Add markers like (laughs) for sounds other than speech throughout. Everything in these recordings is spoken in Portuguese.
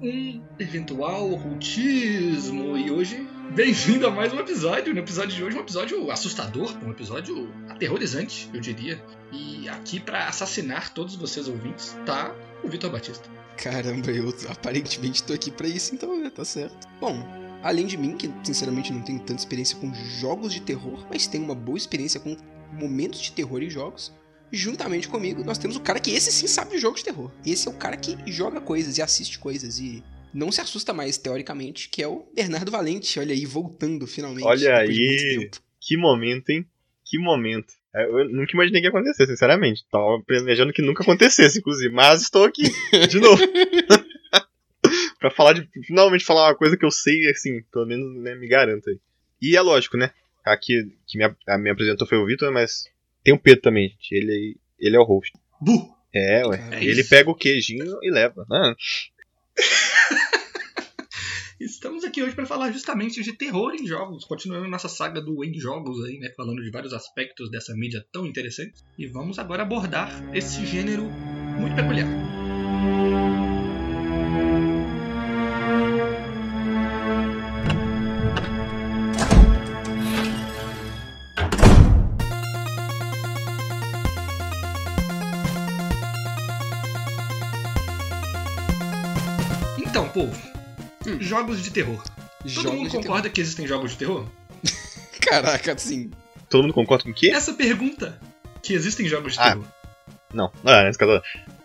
um eventual ocultismo. E hoje, bem-vindo a mais um episódio. No episódio de hoje, um episódio assustador, um episódio aterrorizante, eu diria. E aqui para assassinar todos vocês ouvintes tá o Vitor Batista. Caramba, eu aparentemente tô aqui para isso, então, né? Tá certo. Bom, além de mim, que sinceramente não tenho tanta experiência com jogos de terror, mas tenho uma boa experiência com momentos de terror em jogos juntamente comigo, nós temos o cara que esse sim sabe de jogos de terror. Esse é o cara que joga coisas e assiste coisas e não se assusta mais, teoricamente, que é o Bernardo Valente. Olha aí, voltando finalmente. Olha aí, que momento, hein? Que momento. É, eu nunca imaginei que ia acontecer, sinceramente. Tava planejando que nunca acontecesse, inclusive. Mas estou aqui, de (laughs) novo. (laughs) pra falar de. Finalmente falar uma coisa que eu sei, assim, pelo menos né, me garanto aí. E é lógico, né? Aqui que me, me apresentou foi o Vitor, mas tem o Pedro também, gente. Ele, ele é o host. Bu! É, ué. É ele pega o queijinho e leva. Ah. (laughs) Estamos aqui hoje para falar justamente de terror em jogos, continuando nossa saga do em jogos aí, né, falando de vários aspectos dessa mídia tão interessante. E vamos agora abordar esse gênero muito peculiar. Jogos de terror. Todo jogos mundo concorda terror. que existem jogos de terror? (laughs) Caraca, sim. Todo mundo concorda com o quê? Essa pergunta, que existem jogos de ah, terror. Não, ah, nesse caso...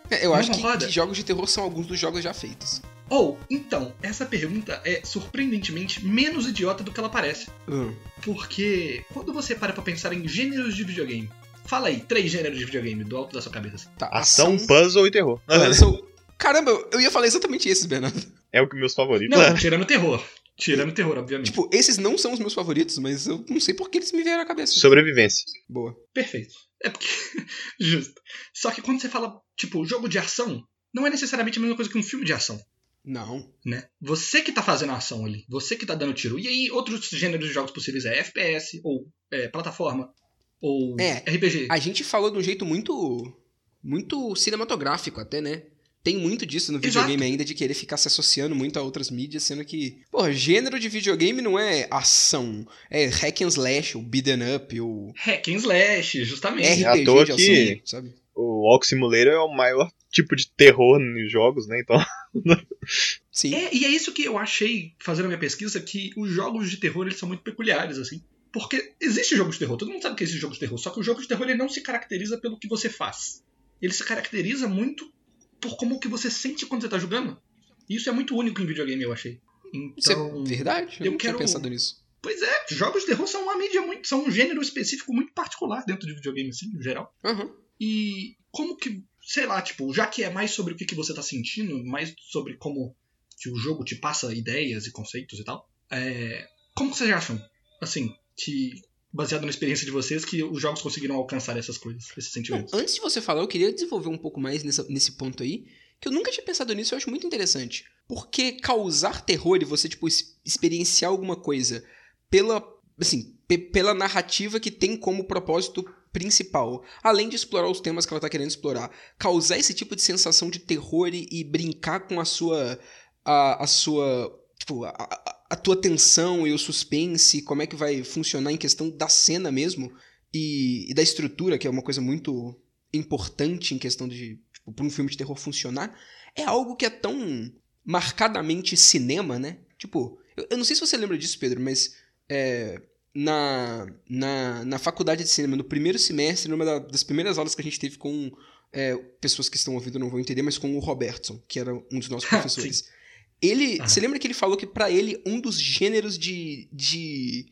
É, eu acho que, que, jogos de terror são alguns dos jogos já feitos. Ou, então, essa pergunta é surpreendentemente menos idiota do que ela parece. Hum. Porque quando você para pra pensar em gêneros de videogame, fala aí, três gêneros de videogame do alto da sua cabeça. Tá, ação, ação, puzzle e terror. Puzzle, Caramba, eu ia falar exatamente esses, Bernardo. É o que meus favoritos. Não, tirando terror. Tirando terror, obviamente. Tipo, esses não são os meus favoritos, mas eu não sei por que eles me vieram à cabeça. Sobrevivência. Boa. Perfeito. É porque. (laughs) Justo. Só que quando você fala, tipo, jogo de ação, não é necessariamente a mesma coisa que um filme de ação. Não. Né? Você que tá fazendo a ação ali. Você que tá dando tiro. E aí, outros gêneros de jogos possíveis é FPS, ou é, plataforma, ou é, RPG. A gente falou de um jeito muito. Muito cinematográfico até, né? Tem muito disso no videogame Exato. ainda, de querer ficar se associando muito a outras mídias, sendo que, porra, gênero de videogame não é ação, é hack and slash, ou beat'em up, ou... Hack and slash, justamente. RPG é à toa de ação, que sabe? O Walk Simulator é o maior tipo de terror nos jogos, né, então... (laughs) Sim. É, e é isso que eu achei, fazendo a minha pesquisa, que os jogos de terror, eles são muito peculiares, assim. Porque existe jogo de terror, todo mundo sabe que existe jogo de terror, só que o jogo de terror ele não se caracteriza pelo que você faz. Ele se caracteriza muito por como que você sente quando você tá jogando. Isso é muito único em videogame, eu achei. Então, Isso é então, verdade? Eu, eu não quero... tinha pensado nisso. Pois é, jogos de terror são uma mídia muito. são um gênero específico muito particular dentro de videogame, assim, no geral. Uhum. E como que, sei lá, tipo, já que é mais sobre o que, que você tá sentindo, mais sobre como que o jogo te passa ideias e conceitos e tal, é, como vocês acham, assim, que baseado na experiência de vocês, que os jogos conseguiram alcançar essas coisas, esses sentimentos. Não, antes de você falar, eu queria desenvolver um pouco mais nessa, nesse ponto aí, que eu nunca tinha pensado nisso, eu acho muito interessante. Porque causar terror e você, tipo, experienciar alguma coisa pela, assim, pela narrativa que tem como propósito principal, além de explorar os temas que ela tá querendo explorar, causar esse tipo de sensação de terror e, e brincar com a sua a, a sua tipo, a, a, tua tensão e o suspense, como é que vai funcionar em questão da cena mesmo e, e da estrutura, que é uma coisa muito importante em questão de, tipo, para um filme de terror funcionar, é algo que é tão marcadamente cinema, né? Tipo, eu, eu não sei se você lembra disso, Pedro, mas é, na, na, na faculdade de cinema, no primeiro semestre, numa das primeiras aulas que a gente teve com é, pessoas que estão ouvindo não vão entender, mas com o Robertson, que era um dos nossos (laughs) professores. Ele. Você lembra que ele falou que para ele um dos gêneros de, de.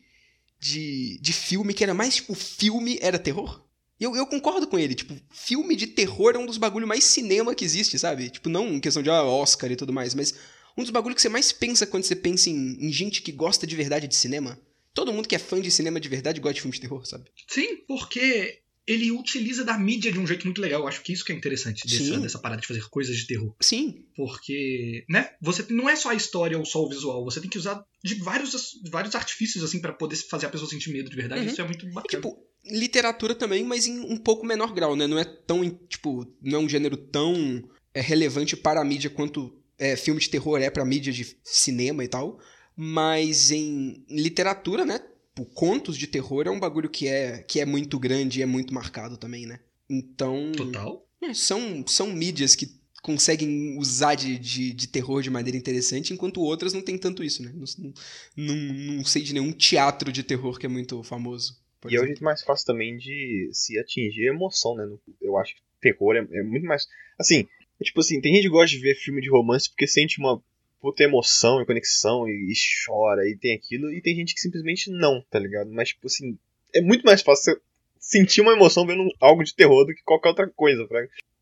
de. de filme que era mais tipo filme era terror? Eu, eu concordo com ele, tipo, filme de terror é um dos bagulhos mais cinema que existe, sabe? Tipo, não em questão de ah, Oscar e tudo mais, mas um dos bagulhos que você mais pensa quando você pensa em, em gente que gosta de verdade de cinema. Todo mundo que é fã de cinema de verdade gosta de filme de terror, sabe? Sim, porque ele utiliza da mídia de um jeito muito legal. Eu acho que isso que é interessante dessa, dessa, parada de fazer coisas de terror. Sim. Porque, né? Você não é só a história ou só o visual. Você tem que usar de vários, vários artifícios, assim, para poder fazer a pessoa sentir medo de verdade. Uhum. Isso é muito bacana. E, tipo, literatura também, mas em um pouco menor grau, né? Não é tão, tipo, não é um gênero tão é, relevante para a mídia quanto é, filme de terror é pra mídia de cinema e tal, mas em literatura, né? Tipo, contos de terror é um bagulho que é, que é muito grande e é muito marcado também, né? Então. Total. É, são, são mídias que conseguem usar de, de, de, terror de maneira interessante, enquanto outras não tem tanto isso, né? Não, não, não sei de nenhum teatro de terror que é muito famoso. E exemplo. é o jeito mais fácil também de se atingir emoção, né? Eu acho que terror é, é muito mais. Assim, é tipo assim, tem gente que gosta de ver filme de romance porque sente uma puta emoção e conexão e, e, chora e tem aquilo, e tem gente que simplesmente não, tá ligado? Mas, tipo assim, é muito mais fácil sentir uma emoção vendo algo de terror do que qualquer outra coisa, tá?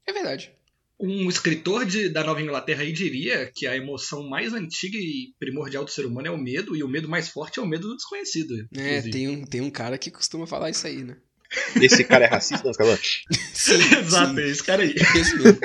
É verdade. Um escritor de, da Nova Inglaterra aí diria que a emoção mais antiga e primordial do ser humano é o medo, e o medo mais forte é o medo do desconhecido. É, tem um, tem um cara que costuma falar isso aí, né? Esse cara é racista, não, cara? (laughs) sim, (laughs) Exato, sim. é esse cara aí. Esse mesmo.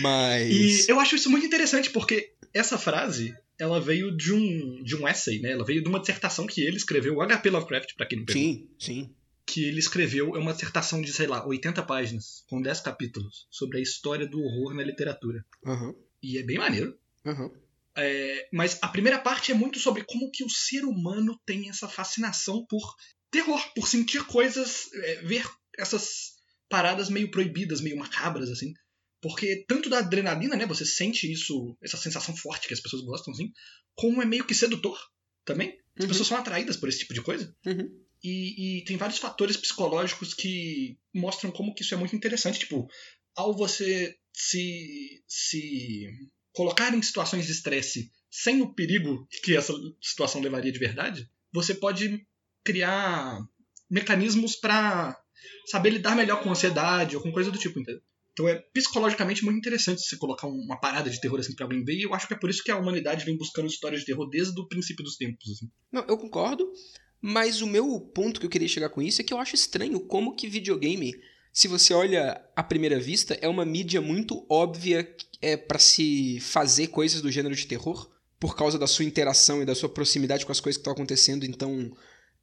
Mas. E eu acho isso muito interessante, porque essa frase ela veio de um, de um essay, né? Ela veio de uma dissertação que ele escreveu, o H.P. Lovecraft, para quem não pegou. Sim, sim. Que ele escreveu, é uma dissertação de, sei lá, 80 páginas, com 10 capítulos, sobre a história do horror na literatura. Uhum. E é bem maneiro. Uhum. É, mas a primeira parte é muito sobre como que o ser humano tem essa fascinação por terror, por sentir coisas, é, ver essas paradas meio proibidas, meio macabras, assim. Porque tanto da adrenalina, né? Você sente isso, essa sensação forte que as pessoas gostam, assim, como é meio que sedutor também. As uhum. pessoas são atraídas por esse tipo de coisa. Uhum. E, e, tem vários fatores psicológicos que mostram como que isso é muito interessante. Tipo, ao você se, se colocar em situações de estresse sem o perigo que essa situação levaria de verdade, você pode criar mecanismos para saber lidar melhor com ansiedade ou com coisa do tipo, entendeu? Então é psicologicamente muito interessante você colocar uma parada de terror assim pra alguém ver, e eu acho que é por isso que a humanidade vem buscando histórias de terror desde o princípio dos tempos. Assim. Não, eu concordo, mas o meu ponto que eu queria chegar com isso é que eu acho estranho como que videogame, se você olha à primeira vista, é uma mídia muito óbvia é, para se fazer coisas do gênero de terror, por causa da sua interação e da sua proximidade com as coisas que estão acontecendo, então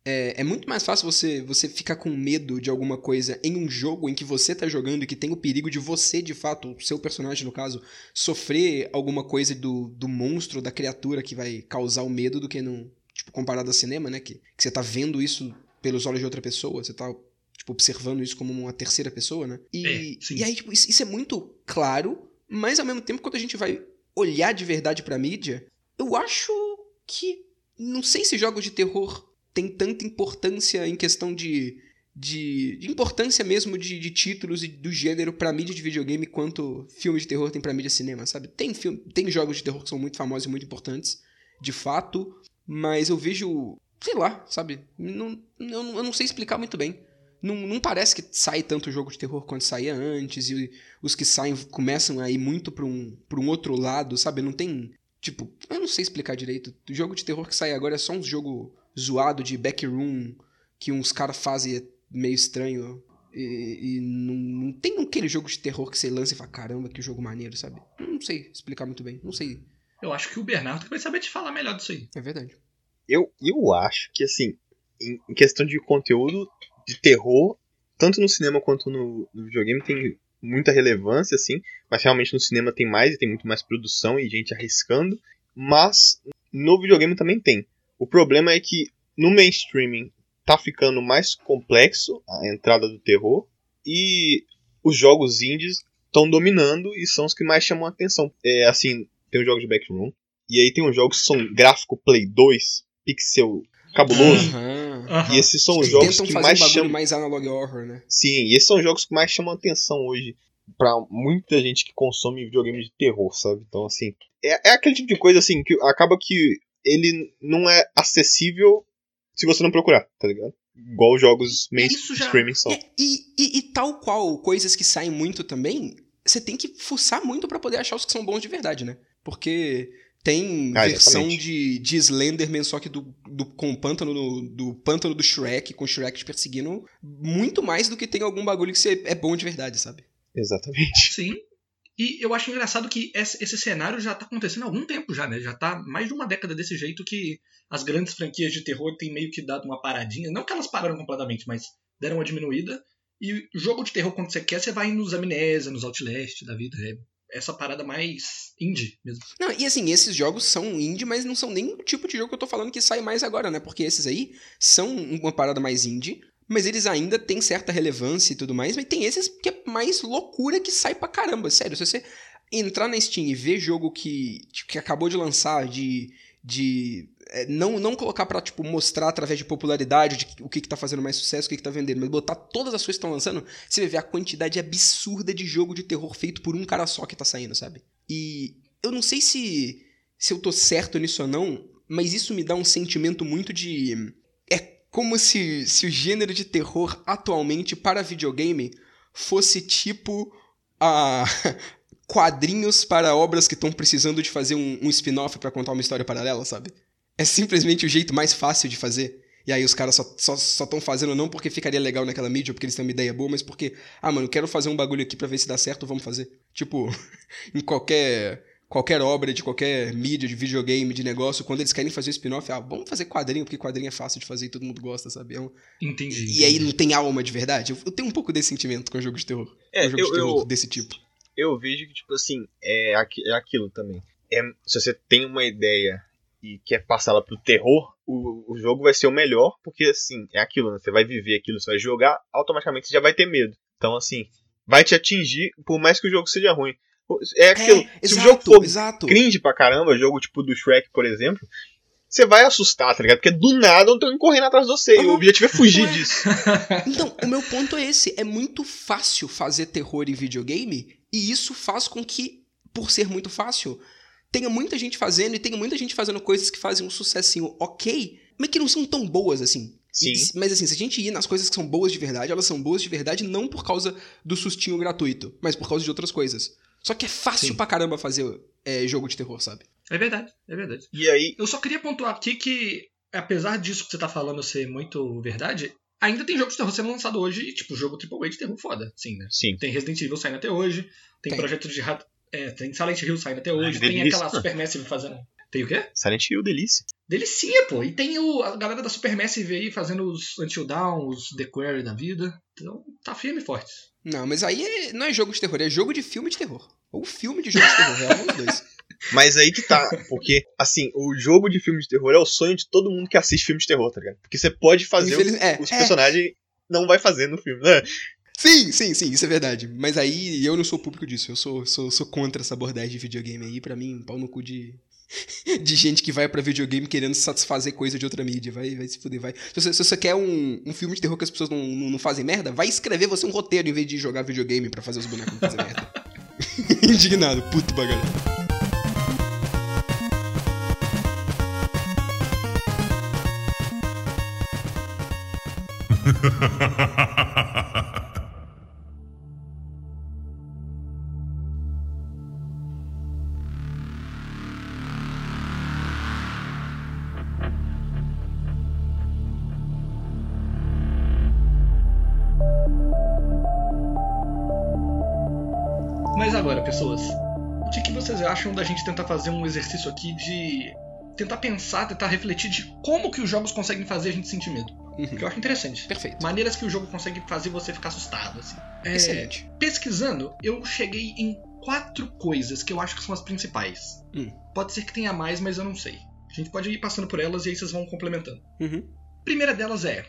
é, é, muito mais fácil você, você ficar com medo de alguma coisa em um jogo em que você tá jogando e que tem o perigo de você, de fato, o seu personagem no caso, sofrer alguma coisa do, do monstro, da criatura que vai causar o medo do que num. Tipo, comparado ao cinema, né? Que, que você tá vendo isso pelos olhos de outra pessoa, você tá tipo, observando isso como uma terceira pessoa, né? E, é, e aí, tipo, isso, isso é muito claro, mas ao mesmo tempo, quando a gente vai olhar de verdade pra mídia, eu acho que. Não sei se jogos de terror tem tanta importância em questão de, de, de importância mesmo de, de, títulos e do gênero pra mídia de videogame quanto filme de terror tem pra mídia cinema, sabe? Tem, filme, tem jogos de terror que são muito famosos e muito importantes, de fato, mas eu vejo, sei lá, sabe? Não, eu, eu não sei explicar muito bem. Não, não parece que sai tanto jogo de terror quanto saía antes, e os que saem começam a ir muito pra um, pra um outro lado, sabe? Não tem. Tipo, eu não sei explicar direito. O jogo de terror que sai agora é só um jogo zoado de backroom que uns caras fazem meio estranho. E, e não, não, tem aquele jogo de terror que você lança e fala, caramba, que jogo maneiro, sabe? Não sei explicar muito bem, não sei. Eu acho que o Bernardo vai saber te falar melhor disso aí. É verdade. Eu, eu acho que, assim, em, em questão de conteúdo de terror, tanto no cinema quanto no, no videogame, tem muita relevância, assim, mas realmente no cinema tem mais e tem muito mais produção e gente arriscando, mas no videogame também tem. O problema é que no mainstreaming tá ficando mais complexo a entrada do terror e os jogos indies estão dominando e são os que mais chamam a atenção. É assim, tem os jogos de backroom e aí tem os jogos que são gráfico Play 2, pixel cabuloso. Uhum, uhum. E esses são os jogos que mais um chamam mais analog horror, né? Sim, e esses são os jogos que mais chamam a atenção hoje para muita gente que consome videogames de terror, sabe? Então assim, é, é aquele tipo de coisa assim que acaba que ele não é acessível se você não procurar, tá ligado? Igual os jogos mainstream já... são. É, e, e, e, tal qual coisas que saem muito também, você tem que fuçar muito para poder achar os que são bons de verdade, né? Porque tem ah, versão de, de Slenderman, só que do, do, com o pântano do, do pântano do Shrek, com o Shrek te perseguindo, muito mais do que tem algum bagulho que você é bom de verdade, sabe? Exatamente. Sim. E eu acho engraçado que esse cenário já está acontecendo há algum tempo já, né? Já está mais de uma década desse jeito que as grandes franquias de terror têm meio que dado uma paradinha. Não que elas pararam completamente, mas deram uma diminuída. E jogo de terror, quando você quer, você vai nos Amnésia, nos Outlast da vida. É essa parada mais indie mesmo. Não, e assim, esses jogos são indie, mas não são nem o tipo de jogo que eu tô falando que sai mais agora, né? Porque esses aí são uma parada mais indie, mas eles ainda têm certa relevância e tudo mais, mas tem esses que é mais loucura que sai pra caramba. Sério, se você entrar na Steam e ver jogo que, tipo, que acabou de lançar, de. de é, não, não colocar pra, tipo, mostrar através de popularidade de o que, que tá fazendo mais sucesso, o que, que tá vendendo, mas botar todas as coisas que estão lançando, você vai ver a quantidade absurda de jogo de terror feito por um cara só que tá saindo, sabe? E eu não sei se, se eu tô certo nisso ou não, mas isso me dá um sentimento muito de. É como se, se o gênero de terror atualmente para videogame fosse tipo a (laughs) quadrinhos para obras que estão precisando de fazer um, um spin-off para contar uma história paralela, sabe? É simplesmente o jeito mais fácil de fazer. E aí os caras só estão só, só fazendo não porque ficaria legal naquela mídia, porque eles têm uma ideia boa, mas porque, ah, mano, quero fazer um bagulho aqui para ver se dá certo, vamos fazer. Tipo, (laughs) em qualquer qualquer obra de qualquer mídia, de videogame, de negócio, quando eles querem fazer um spin-off, ah, vamos fazer quadrinho, porque quadrinho é fácil de fazer e todo mundo gosta, sabe? É um... Entendi. E entendi. aí não tem alma de verdade. Eu, eu, tenho um pouco desse sentimento com jogos de terror. É, com jogos eu, de terror eu, desse tipo. Eu vejo que, tipo assim, é, aqui, é aquilo também. É, se você tem uma ideia e quer passá-la pro terror, o, o jogo vai ser o melhor, porque assim, é aquilo, né? Você vai viver aquilo, você vai jogar, automaticamente você já vai ter medo. Então, assim, vai te atingir, por mais que o jogo seja ruim. É aquilo. É, se exato, o jogo for exato. cringe pra caramba, jogo tipo do Shrek, por exemplo, você vai assustar, tá ligado? Porque do nada eu tô correndo atrás de você. Uhum. E o objetivo é fugir disso. (laughs) Então, o meu ponto é esse. É muito fácil fazer terror em videogame. E isso faz com que, por ser muito fácil, tenha muita gente fazendo e tenha muita gente fazendo coisas que fazem um sucessinho ok, mas que não são tão boas assim. Sim. E, mas assim, se a gente ir nas coisas que são boas de verdade, elas são boas de verdade não por causa do sustinho gratuito, mas por causa de outras coisas. Só que é fácil Sim. pra caramba fazer é, jogo de terror, sabe? É verdade, é verdade. E aí. Eu só queria pontuar aqui que, apesar disso que você tá falando ser muito verdade, ainda tem jogos de terror sendo lançado hoje, tipo, jogo AAA de terror foda, sim, né? Sim. Tem Resident Evil saindo até hoje, tem, tem. projeto de é, tem Silent Hill saindo até hoje, tem aquela Supermassive fazendo. Tem o quê? Silent Hill, delícia. Delicia, pô. E tem o, a galera da Supermassive aí fazendo os Until Dawn, os The Quarry da vida. Então tá firme e forte. Não, mas aí é, não é jogo de terror, é jogo de filme de terror. Ou filme de jogo de terror, é um dos dois. (laughs) Mas aí que tá, porque, assim, o jogo de filme de terror é o sonho de todo mundo que assiste filme de terror, tá ligado? Porque você pode fazer Infeliz... é, os é. personagens não vai fazer no filme, né? Sim, sim, sim, isso é verdade. Mas aí eu não sou público disso. Eu sou, sou, sou contra essa abordagem de videogame aí. Pra mim, pau no cu de. (laughs) De gente que vai para videogame querendo satisfazer coisa de outra mídia. Vai, vai se fuder, vai. Se você, se você quer um, um filme de terror que as pessoas não, não, não, fazem merda, vai escrever você um roteiro em vez de jogar videogame para fazer os bonecos fazer merda. (laughs) Indignado, puto bagalhão. (laughs) acham da gente tentar fazer um exercício aqui de tentar pensar, tentar refletir de como que os jogos conseguem fazer a gente sentir medo? Uhum. Que eu acho interessante. Perfeito. Maneiras que o jogo consegue fazer você ficar assustado, assim. É, Excelente. Pesquisando, eu cheguei em quatro coisas que eu acho que são as principais. Hum. Pode ser que tenha mais, mas eu não sei. A gente pode ir passando por elas e aí vocês vão complementando. Uhum. Primeira delas é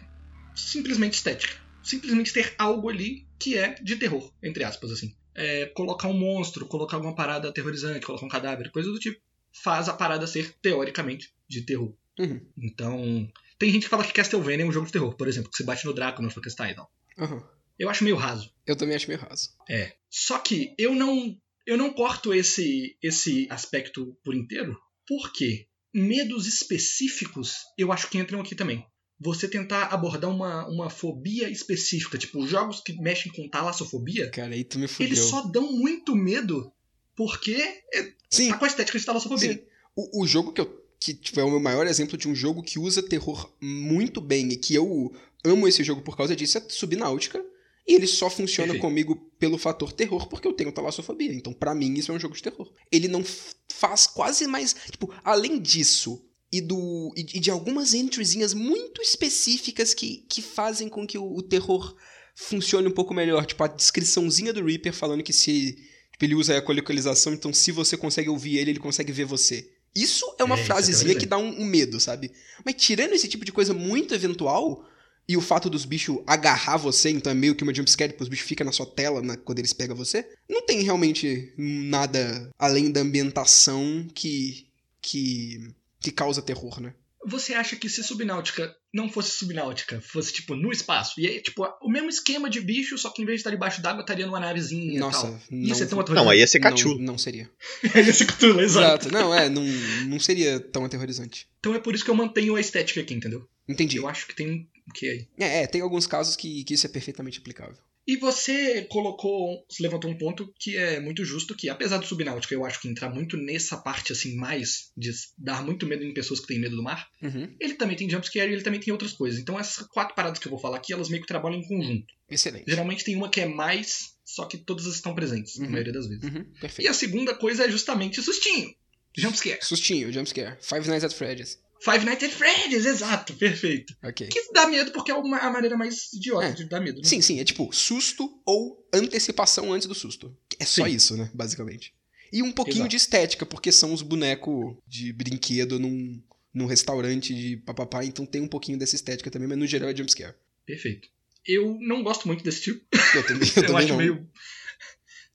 simplesmente estética. Simplesmente ter algo ali que é de terror, entre aspas, assim é, colocar um monstro, colocar alguma parada aterrorizante, colocar um cadáver, coisa do tipo, faz a parada ser, teoricamente, de terror. Uhum. Então, tem gente que fala que Castlevania é um jogo de terror, por exemplo, que você bate no Drácula no Frankenstein e tal. Uhum. Eu acho meio raso. Eu também acho meio raso. É. Só que eu não eu não corto esse esse aspecto por inteiro, porque medos específicos eu acho que entram aqui também você tentar abordar uma, uma fobia específica. Tipo, jogos que mexem com talassofobia. Cara, aí tu me fudeu. Eles só dão muito medo porque é, Sim. tá com a estética de talassofobia. Sim. O, o jogo que eu. Que tipo, é o meu maior exemplo de um jogo que usa terror muito bem e que eu amo esse jogo por causa disso é Subnáutica. E ele só funciona Perfeito. comigo pelo fator terror porque eu tenho talassofobia. Então, para mim, isso é um jogo de terror. Ele não faz quase mais. Tipo, além disso, e, do, e, de algumas entrezinhas muito específicas que, que fazem com que o, o, terror funcione um pouco melhor. Tipo, a descriçãozinha do Reaper falando que se Tipo, ele usa a ecolocalização, então se você consegue ouvir ele, ele consegue ver você. Isso é uma é, frasezinha que dá um, um, medo, sabe? Mas tirando esse tipo de coisa muito eventual, e o fato dos bichos agarrar você, então é meio que uma jumpscare, tipo, os bichos ficam na sua tela na, quando eles pegam você, não tem realmente nada além da ambientação que, que, que causa terror, né? Você acha que se Subnáutica não fosse Subnáutica, fosse tipo no espaço, e aí, tipo, o mesmo esquema de bicho, só que em vez de estar debaixo d'água, estaria numa navezinha Nossa, e tal. Ia não, ser tão aterrorizante. Não, aí ia ser Cthulhu. Não, não seria. (laughs) ia ser Cthulhu, exato. exato. Não, é, não, não seria tão aterrorizante. Então é por isso que eu mantenho a estética aqui, entendeu? Entendi. Eu acho que tem o que aí. É, é, tem alguns casos que, que isso é perfeitamente aplicável. E você colocou, você levantou um ponto que é muito justo, que apesar do Subnáutica eu acho que entrar muito nessa parte assim mais de dar muito medo em pessoas que têm medo do mar, uhum. ele também tem jumpscare e ele também tem outras coisas. Então essas quatro paradas que eu vou falar aqui, elas meio que trabalham em conjunto. Excelente. Geralmente tem uma que é mais, só que todas estão presentes, uhum. na maioria das vezes. Uhum. Perfeito. E a segunda coisa é justamente sustinho. Jumpscare. Sustinho, jumpscare. Five Nights at Freddy's. Five Nights at Freddy's, exato, perfeito. Ok. Que dá medo porque é uma, a maneira mais idiota é. de dar medo. Né? Sim, sim, é tipo susto ou antecipação antes do susto. É só sim. isso, né, basicamente. E um pouquinho exato. de estética, porque são os bonecos de brinquedo num, num restaurante de papapá, então tem um pouquinho dessa estética também, mas no geral é jumpscare. Perfeito. Eu não gosto muito desse tipo. Eu também, eu, (laughs) eu também acho não. meio... (laughs)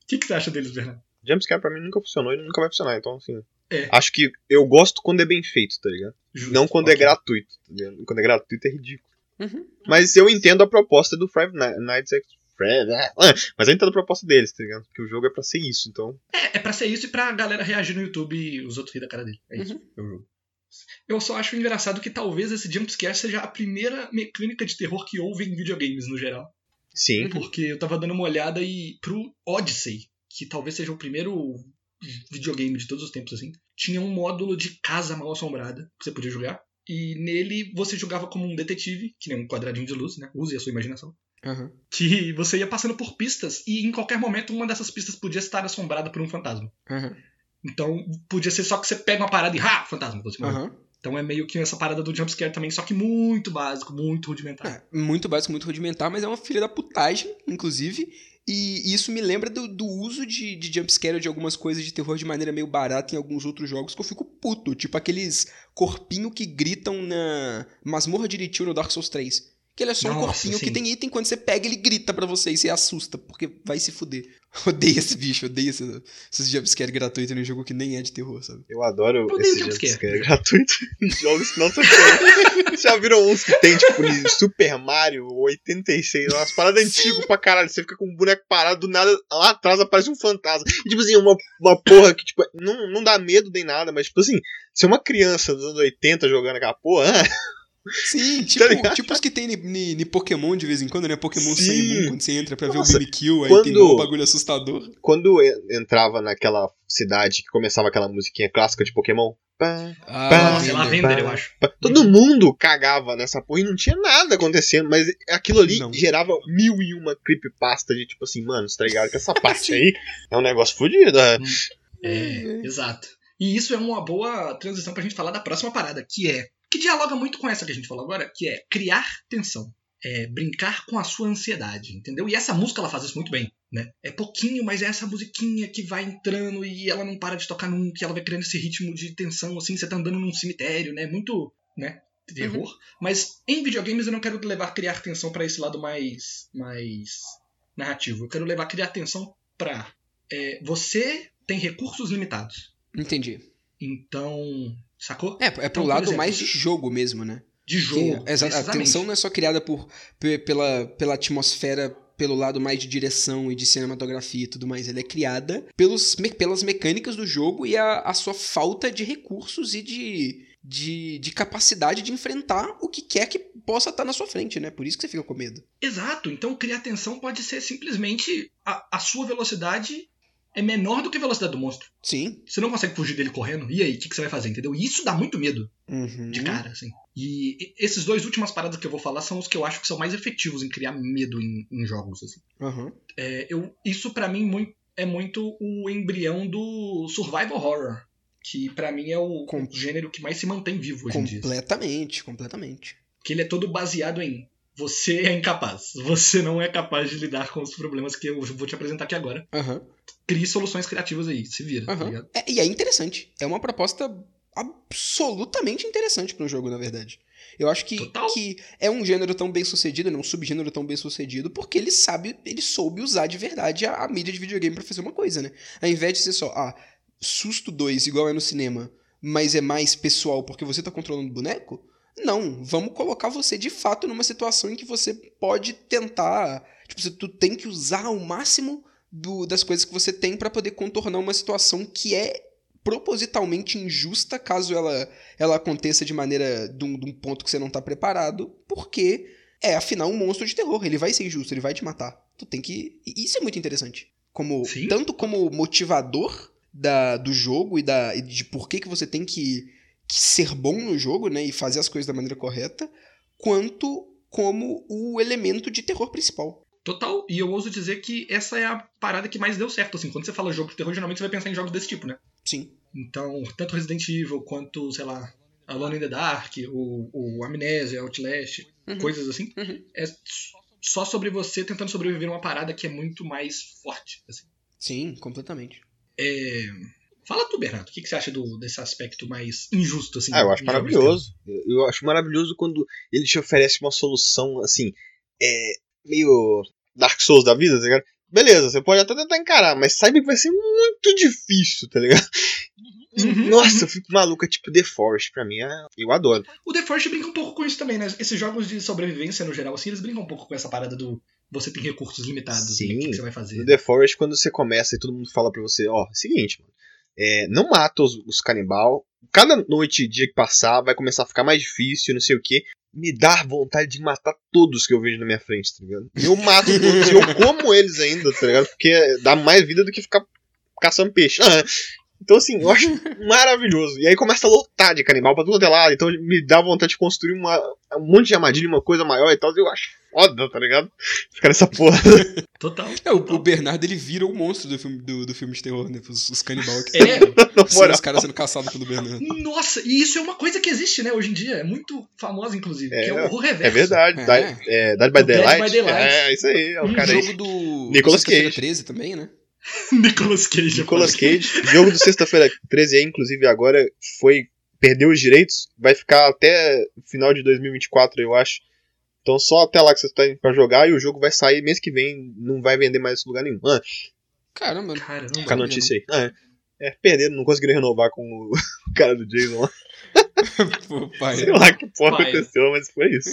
O que, que você acha deles, Bernardo? Jumpscare pra mim nunca funcionou e nunca vai funcionar, então assim. É. Acho que eu gosto quando é bem feito, tá ligado? Justo, não quando é é gratuito, tá ligado? Quando é gratuito é ridículo. Uhum. Mas eu entendo a proposta do Five Nights at ah, Mas eu entendo a proposta deles, tá ligado? Porque o jogo é pra ser isso, então. É, é pra ser isso e pra galera reagir no YouTube e os outros rir da cara dele. É isso, uhum. é o jogo. Eu só acho engraçado que talvez esse jumpscare seja a primeira mecânica de terror que houve em videogames no geral. Sim. Porque eu tava dando uma olhada e pro Odyssey, que talvez seja o primeiro videogame de todos os tempos, assim, tinha um módulo de casa mal assombrada que você podia jogar. E nele você jogava como um detetive, que nem um quadradinho de luz, né? Use a sua imaginação. Uhum. Que você ia passando por pistas e em qualquer momento uma dessas pistas podia estar assombrada por um fantasma. Uhum. Então podia ser só que você pega uma parada e. Ah, fantasma! Você uhum. Então é meio que essa parada do jumpscare também, só que muito básico, muito rudimentar. É, muito básico, muito rudimentar, mas é uma filha da putagem, inclusive. E isso me lembra do, do uso de, de jumpscare de algumas coisas de terror de maneira meio barata em alguns outros jogos que eu fico puto. Tipo aqueles corpinho que gritam na masmorra de Ritiu no Dark Souls 3. Que ele é só Nossa, um corpinho sim. que tem item, quando você pega, ele grita para você e você assusta, porque vai se fuder. (laughs) Odeio esse bicho, odeio esse, esses jumpscare gratuitos em jogo que nem é de terror, sabe? Eu adoro eu esse jumpscare gratuito em (laughs) jogos que não são terror. (laughs) Já viram uns que tem, tipo, Super Mario 86, umas paradas antigas pra caralho. Você fica com um boneco parado, do nada, lá atrás aparece um fantasma. E, tipo assim, uma, uma porra que, tipo, não, não dá medo nem nada, mas, tipo assim, se uma criança dos anos 80 jogando aquela porra, Sim, (laughs) tipo, tá tipo os que tem em Pokémon de vez em quando, né? Pokémon Sim. sem Moon, quando você entra pra Nossa, ver o Mimikyu, aí quando, tem um bagulho assustador. Quando entrava naquela cidade que começava aquela musiquinha clássica de Pokémon. Pá, ah, pá, sei lá, Vender, eu acho. Pá, todo mundo cagava nessa porra e não tinha nada acontecendo, mas aquilo ali não. gerava mil e uma creepypasta de tipo assim, mano, você tá ligado que essa (laughs) parte aí é um negócio fodido. É. é, exato. E isso é uma boa transição pra gente falar da próxima parada, que é que dialoga muito com essa que a gente falou agora, que é criar tensão. É brincar com a sua ansiedade, entendeu? E essa música ela faz isso muito bem, né? É pouquinho, mas é essa musiquinha que vai entrando e ela não para de tocar nunca, que ela vai criando esse ritmo de tensão, assim, você tá andando num cemitério, né? Muito, né? Terror. Uhum. Mas em videogames eu não quero levar criar tensão para esse lado mais, mais narrativo. Eu quero levar criar tensão pra é, você tem recursos limitados. Entendi. Então, Sacou? É, é pro então, lado exemplo, mais de jogo mesmo, né? De jogo. Que, a tensão não é só criada por, pela, pela atmosfera, pelo lado mais de direção e de cinematografia e tudo mais. Ela é criada pelos, pelas mecânicas do jogo e a, a sua falta de recursos e de, de, de capacidade de enfrentar o que quer que possa estar na sua frente, né? Por isso que você fica com medo. Exato. Então criar tensão pode ser simplesmente a, a sua velocidade é menor do que a velocidade do monstro. Sim. Você não consegue fugir dele correndo. E aí, o que, que, você vai fazer, entendeu? E isso dá muito medo uhum. de cara, assim. E esses dois últimas paradas que eu vou falar são os que eu acho que são mais efetivos em criar medo em, em jogos, assim. Uhum. É, eu, isso para mim muito, é muito o embrião do survival horror. Que para mim é o, Com... gênero que mais se mantém vivo hoje em dia. Completamente, completamente. Que ele é todo baseado em você é incapaz. Você não é capaz de lidar com os problemas que eu vou te apresentar aqui agora. Uhum. Crie soluções criativas aí, se vira. Uhum. Tá é, e é interessante. É uma proposta absolutamente interessante para um jogo, na verdade. Eu acho que, que é um gênero tão bem sucedido, não um subgênero tão bem sucedido, porque ele sabe, ele soube usar de verdade a, a mídia de videogame para fazer uma coisa, né? Ao invés de ser só, ah, susto 2 igual é no cinema, mas é mais pessoal porque você tá controlando o boneco, não, vamos colocar você de fato numa situação em que você pode tentar. Tipo, você, tu tem que usar o máximo do, das coisas que você tem para poder contornar uma situação que é propositalmente injusta caso ela, ela aconteça de maneira de um, de um ponto que você não tá preparado, porque é afinal um monstro de terror, ele vai ser injusto, ele vai te matar. Tu tem que. Isso é muito interessante. Como, tanto como motivador da, do jogo e da, de por que, que você tem que ser bom no jogo, né, e fazer as coisas da maneira correta, quanto como o elemento de terror principal. Total, e eu ouso dizer que essa é a parada que mais deu certo, assim, quando você fala jogo de terror, geralmente você vai pensar em jogos desse tipo, né? Sim. Então, tanto Resident Evil quanto, sei lá, Alone in the Dark, o, o Amnesia, Outlast, uhum. coisas assim, uhum. é só sobre você tentando sobreviver a uma parada que é muito mais forte, assim. Sim, completamente. É... Fala tu, Bernardo, o que, que você acha do, desse aspecto mais injusto, assim? Ah, eu acho maravilhoso. Eu acho maravilhoso quando ele te oferece uma solução, assim, é, meio Dark Souls da vida, tá ligado? Beleza, você pode até tentar encarar, mas saiba que vai ser muito difícil, tá ligado? Uhum, (laughs) Nossa, eu fico maluca, tipo The Forest, pra mim, é... eu adoro. O The Forest brinca um pouco com isso também, né? Esses jogos de sobrevivência, no geral, assim, eles brincam um pouco com essa parada do você tem recursos limitados, Sim. Né? o que, que, você vai fazer. No The Forest, quando você começa e todo mundo fala pra você, ó, é seguinte, mano, é, não mata os, os canibal. Cada noite e dia que passar vai começar a ficar mais difícil, não sei o que. Me dá vontade de matar todos que eu vejo na minha frente, tá ligado? Eu mato todos e eu (laughs) como eles ainda, tá ligado? Porque dá mais vida do que ficar caçando peixe. Ah, então, assim, eu acho (laughs) maravilhoso. E aí começa a lotar de canibal pra tudo é lado. Então me dá vontade de construir uma, um monte de armadilha, uma coisa maior e tal. Eu acho foda, tá ligado? Ficar nessa porra. (laughs) Total. É, o, o, Bernardo ele vira o monstro do filme, do, do filme de terror, né? Os, os canibal que é. são (laughs) os caras sendo caçados pelo Bernardo. Nossa, e isso é uma coisa que existe, né, hoje em dia. É muito famosa, inclusive. É, que é o horror reverso. É verdade. É. é Dead by Daylight. By Daylight. É, isso aí. É o um cara jogo aí. do. Nicolas Cage. 13 também, né? (laughs) Nicolas Cage. Nicolas Cage. jogo do Sexta-feira 13 aí, inclusive, agora foi. Perdeu os direitos. Vai ficar até final de 2024, eu acho. Então só até lá que você está indo pra jogar e o jogo vai sair mês que vem, não vai vender mais em lugar nenhum. Ah, Caramba, Caramba. Fica a notícia aí. Ah, é. é, perderam, não conseguiram renovar com (laughs) o cara do Jason lá. (laughs) Pô, pai. Sei lá que porra pai. aconteceu, mas foi isso.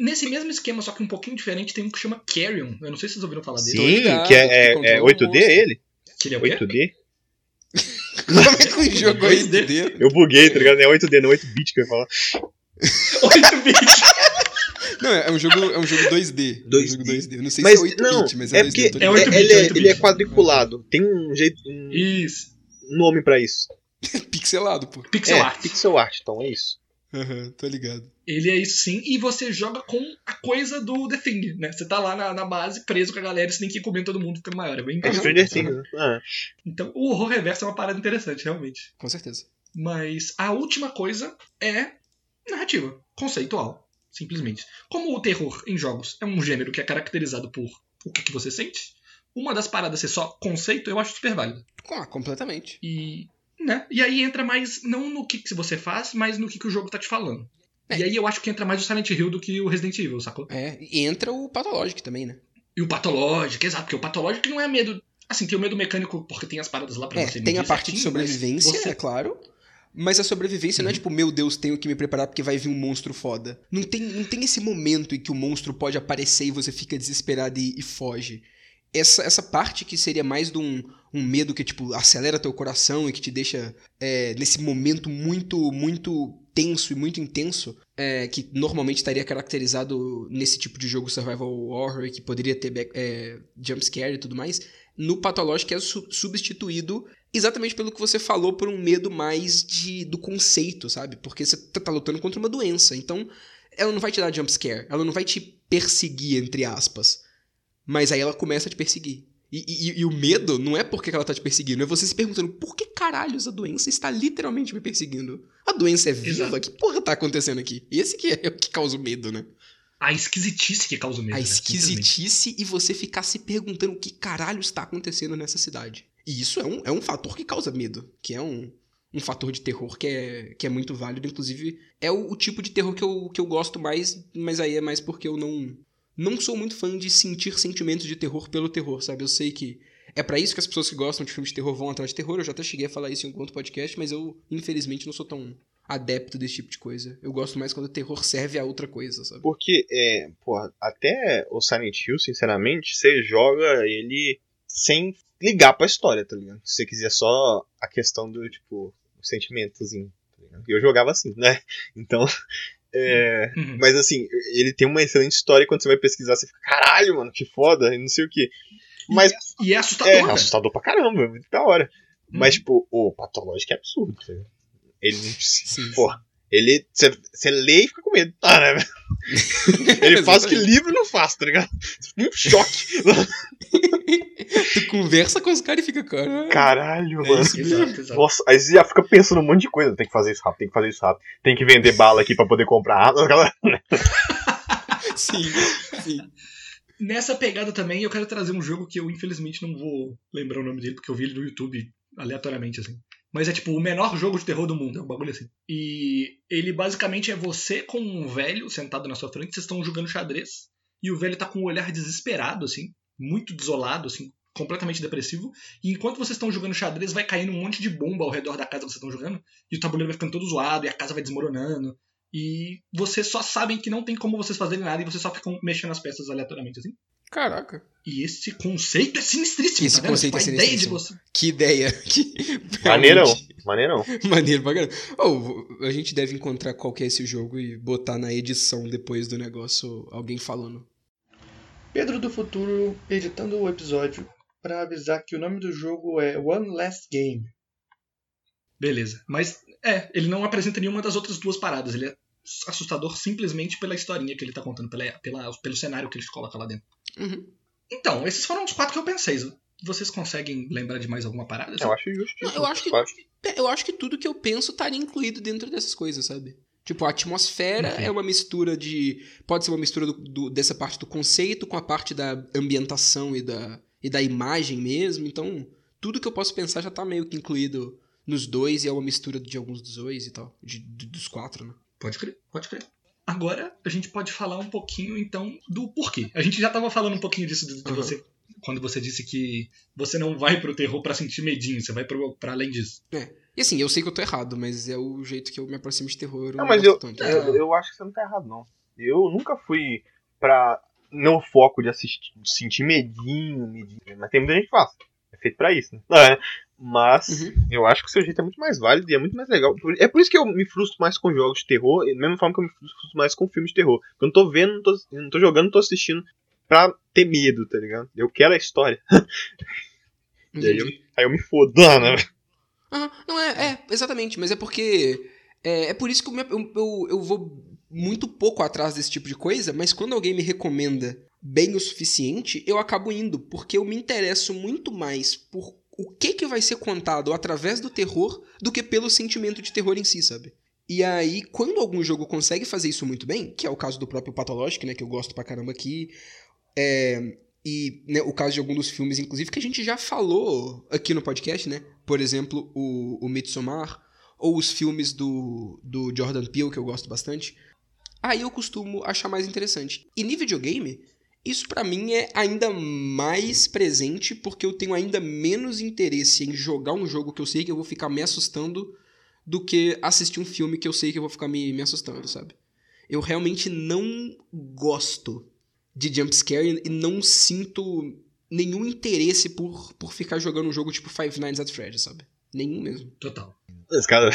Nesse mesmo esquema, só que um pouquinho diferente, tem um que chama Carrion. Eu não sei se vocês ouviram falar dele. Sim, ligado, que é, é, é 8D ele? Que ele é 8D? (laughs) Como é que o jogo é 8D? Eu buguei, tá ligado? Não é 8D, não é 8-bit que eu ia falar. (laughs) 8-bit! Não, é um jogo, é um jogo 2D. 2D. É um jogo 2D. Eu não sei mas, se é 8 não, mas é, é 2D. Porque é 8 -bit, ele, é, ele é quadriculado. Tem um jeito. Um isso. nome pra isso. (laughs) Pixelado, pô. Pixel é, art. Pixel art, então é isso. Aham, uhum, tô ligado. Ele é isso sim, e você joga com a coisa do The Thing, né? Você tá lá na, na base, preso com a galera, e você tem que ir comendo todo mundo ficando maior. É bem É Stranger Things, né? Ah. Então, o horror reverso é uma parada interessante, realmente. Com certeza. Mas a última coisa é narrativa, conceitual, simplesmente. Como o terror em jogos é um gênero que é caracterizado por o que, que você sente, uma das paradas ser só conceito, eu acho super válido. Ah, completamente. E né? E aí entra mais, não no que, que você faz, mas no que, que o jogo tá te falando. É. E aí eu acho que entra mais o Silent Hill do que o Resident Evil, sacou? É, e entra o Pathologic também, né? E o Pathologic, exato, porque o Pathologic não é medo. Assim, tem o medo mecânico porque tem as paradas lá pra é, você Tem a parte de sobrevivência, você... é claro. Mas a sobrevivência uhum. não é uhum. tipo, meu Deus, tenho que me preparar porque vai vir um monstro foda. Não tem, não tem esse momento em que o monstro pode aparecer e você fica desesperado e, e foge essa, essa parte que seria mais de um, um medo que, tipo, acelera teu coração e que te deixa é, nesse momento muito, muito tenso e muito intenso, é, que normalmente estaria caracterizado nesse tipo de jogo survival horror, que poderia ter é, jumpscare e tudo mais, no patológico é su substituído exatamente pelo que você falou, por um medo mais de do conceito, sabe? Porque você tá, tá lutando contra uma doença, então ela não vai te dar jumpscare, ela não vai te perseguir, entre aspas. Mas aí ela começa a te perseguir. E, e, e, o medo não é porque ela tá te perseguindo, é você se perguntando por que caralhos a doença está literalmente me perseguindo. A doença é viva? Exato. Que porra tá acontecendo aqui? Esse que é o que causa o medo, né? a esquisitice que causa medo. A né? esquisitice e você ficar se perguntando o que caralho está acontecendo nessa cidade. E isso é um, é um fator que causa medo, que é um, um fator de terror que é, que é muito válido. Inclusive, é o, o, tipo de terror que eu, que eu gosto mais, mas aí é mais porque eu não, não sou muito fã de sentir sentimentos de terror pelo terror, sabe? Eu sei que é para isso que as pessoas que gostam de filmes de terror vão atrás de terror. Eu já até cheguei a falar isso em algum outro podcast, mas eu, infelizmente, não sou tão adepto desse tipo de coisa. Eu gosto mais quando o terror serve a outra coisa, sabe? Porque, é, até o Silent Hill, sinceramente, você joga ele sem ligar pra história, tá ligado? Se você quiser só a questão do, tipo, sentimentozinho. Tá eu jogava assim, né? (laughs) Então. É, uhum. Mas assim, ele tem uma excelente história e quando você vai pesquisar, você fica, caralho, mano, que foda, e não sei o que. Mas. E é, assustador. É, né? assustador pra caramba, é muito da hora. Uhum. Mas, tipo, o patológico é absurdo. Tá ele não precisa. Porra. Ele. Você lê e fica com medo. Ah, né? (laughs) ele faz o que livro não faz, tá ligado? Um choque. (laughs) tu conversa com os caras e fica, cara. Caralho, é mano. exato, exato. Nossa, aí você já fica pensando um monte de coisa. Tem que fazer isso rápido, tem que fazer isso rápido. Tem que vender bala aqui pra poder comprar (laughs) sim, sim. Nessa pegada também, eu quero trazer um jogo que eu infelizmente não vou lembrar o nome dele, porque eu vi ele no YouTube aleatoriamente, assim. Mas é tipo o menor jogo de terror do mundo, é um bagulho assim. E ele basicamente é você com um velho sentado na sua frente, vocês estão jogando xadrez, e o velho tá com um olhar desesperado, assim, muito desolado, assim, completamente depressivo. E enquanto vocês estão jogando xadrez, vai caindo um monte de bomba ao redor da casa que vocês estão jogando, e o tabuleiro vai ficando todo zoado, e a casa vai desmoronando. E vocês só sabem que não tem como vocês fazerem nada, e vocês só ficam mexendo as peças aleatoriamente, assim. Caraca. E esse conceito é sinistríssimo, Esse tá conceito é sinistríssimo. Você... Que ideia. (laughs) Que... Maneirão. Maneirão. Maneiro pra caramba. Oh, a gente deve encontrar qual que é esse jogo e botar na edição depois do negócio alguém falando. Pedro do Futuro editando o episódio para avisar que o nome do jogo é One Last Game. Beleza. Mas, é, ele não apresenta nenhuma das outras duas paradas. Ele é assustador simplesmente pela historinha que ele tá contando, pela, pela, pelo cenário que ele coloca lá dentro. Uhum. Então, esses foram os quatro que eu pensei. Vocês conseguem lembrar de mais alguma parada? Eu acho justo. Não, eu, acho que, eu acho que tudo que eu penso estaria incluído dentro dessas coisas, sabe? Tipo, a atmosfera okay. é uma mistura de. Pode ser uma mistura do, do, dessa parte do conceito com a parte da ambientação e da, e da imagem mesmo. Então, tudo que eu posso pensar já tá meio que incluído nos dois e é uma mistura de alguns dos dois e tal. De, de, dos quatro, né? Pode crer, pode crer. Agora a gente pode falar um pouquinho então do porquê. A gente já estava falando um pouquinho disso de, de uhum. você quando você disse que você não vai pro terror para sentir medinho, você vai para além disso. É. E assim, eu sei que eu tô errado, mas é o jeito que eu me aproximo de terror. Não, mas eu, tanto. eu, eu acho que você não tá errado, não. Eu nunca fui pra. No foco de, assistir, de sentir medinho, medinho. Mas tem muita gente que faz. Feito pra isso, né? É. Mas uhum. eu acho que o seu jeito é muito mais válido e é muito mais legal. É por isso que eu me frustro mais com jogos de terror, da mesma forma que eu me frustro mais com filmes de terror. Eu não tô vendo, não tô, não tô jogando, não tô assistindo pra ter medo, tá ligado? Eu quero a história. (laughs) e aí eu, aí eu me fodo, né? Uhum. Não, é, é, exatamente, mas é porque. É, é por isso que eu, eu, eu vou muito pouco atrás desse tipo de coisa, mas quando alguém me recomenda bem o suficiente, eu acabo indo, porque eu me interesso muito mais por o que que vai ser contado através do terror do que pelo sentimento de terror em si, sabe? E aí, quando algum jogo consegue fazer isso muito bem, que é o caso do próprio Pathologic, né, que eu gosto pra caramba aqui, é, e né, o caso de algum dos filmes, inclusive, que a gente já falou aqui no podcast, né? Por exemplo, o, o Midsommar, ou os filmes do, do Jordan Peele, que eu gosto bastante, aí eu costumo achar mais interessante. E no videogame, isso para mim é ainda mais presente porque eu tenho ainda menos interesse em jogar um jogo que eu sei que eu vou ficar me assustando do que assistir um filme que eu sei que eu vou ficar me, me assustando, sabe? Eu realmente não gosto de jumpscare e não sinto nenhum interesse por, por ficar jogando um jogo tipo Five Nights at Freddy's, sabe? Nenhum mesmo. Total. Esse cara...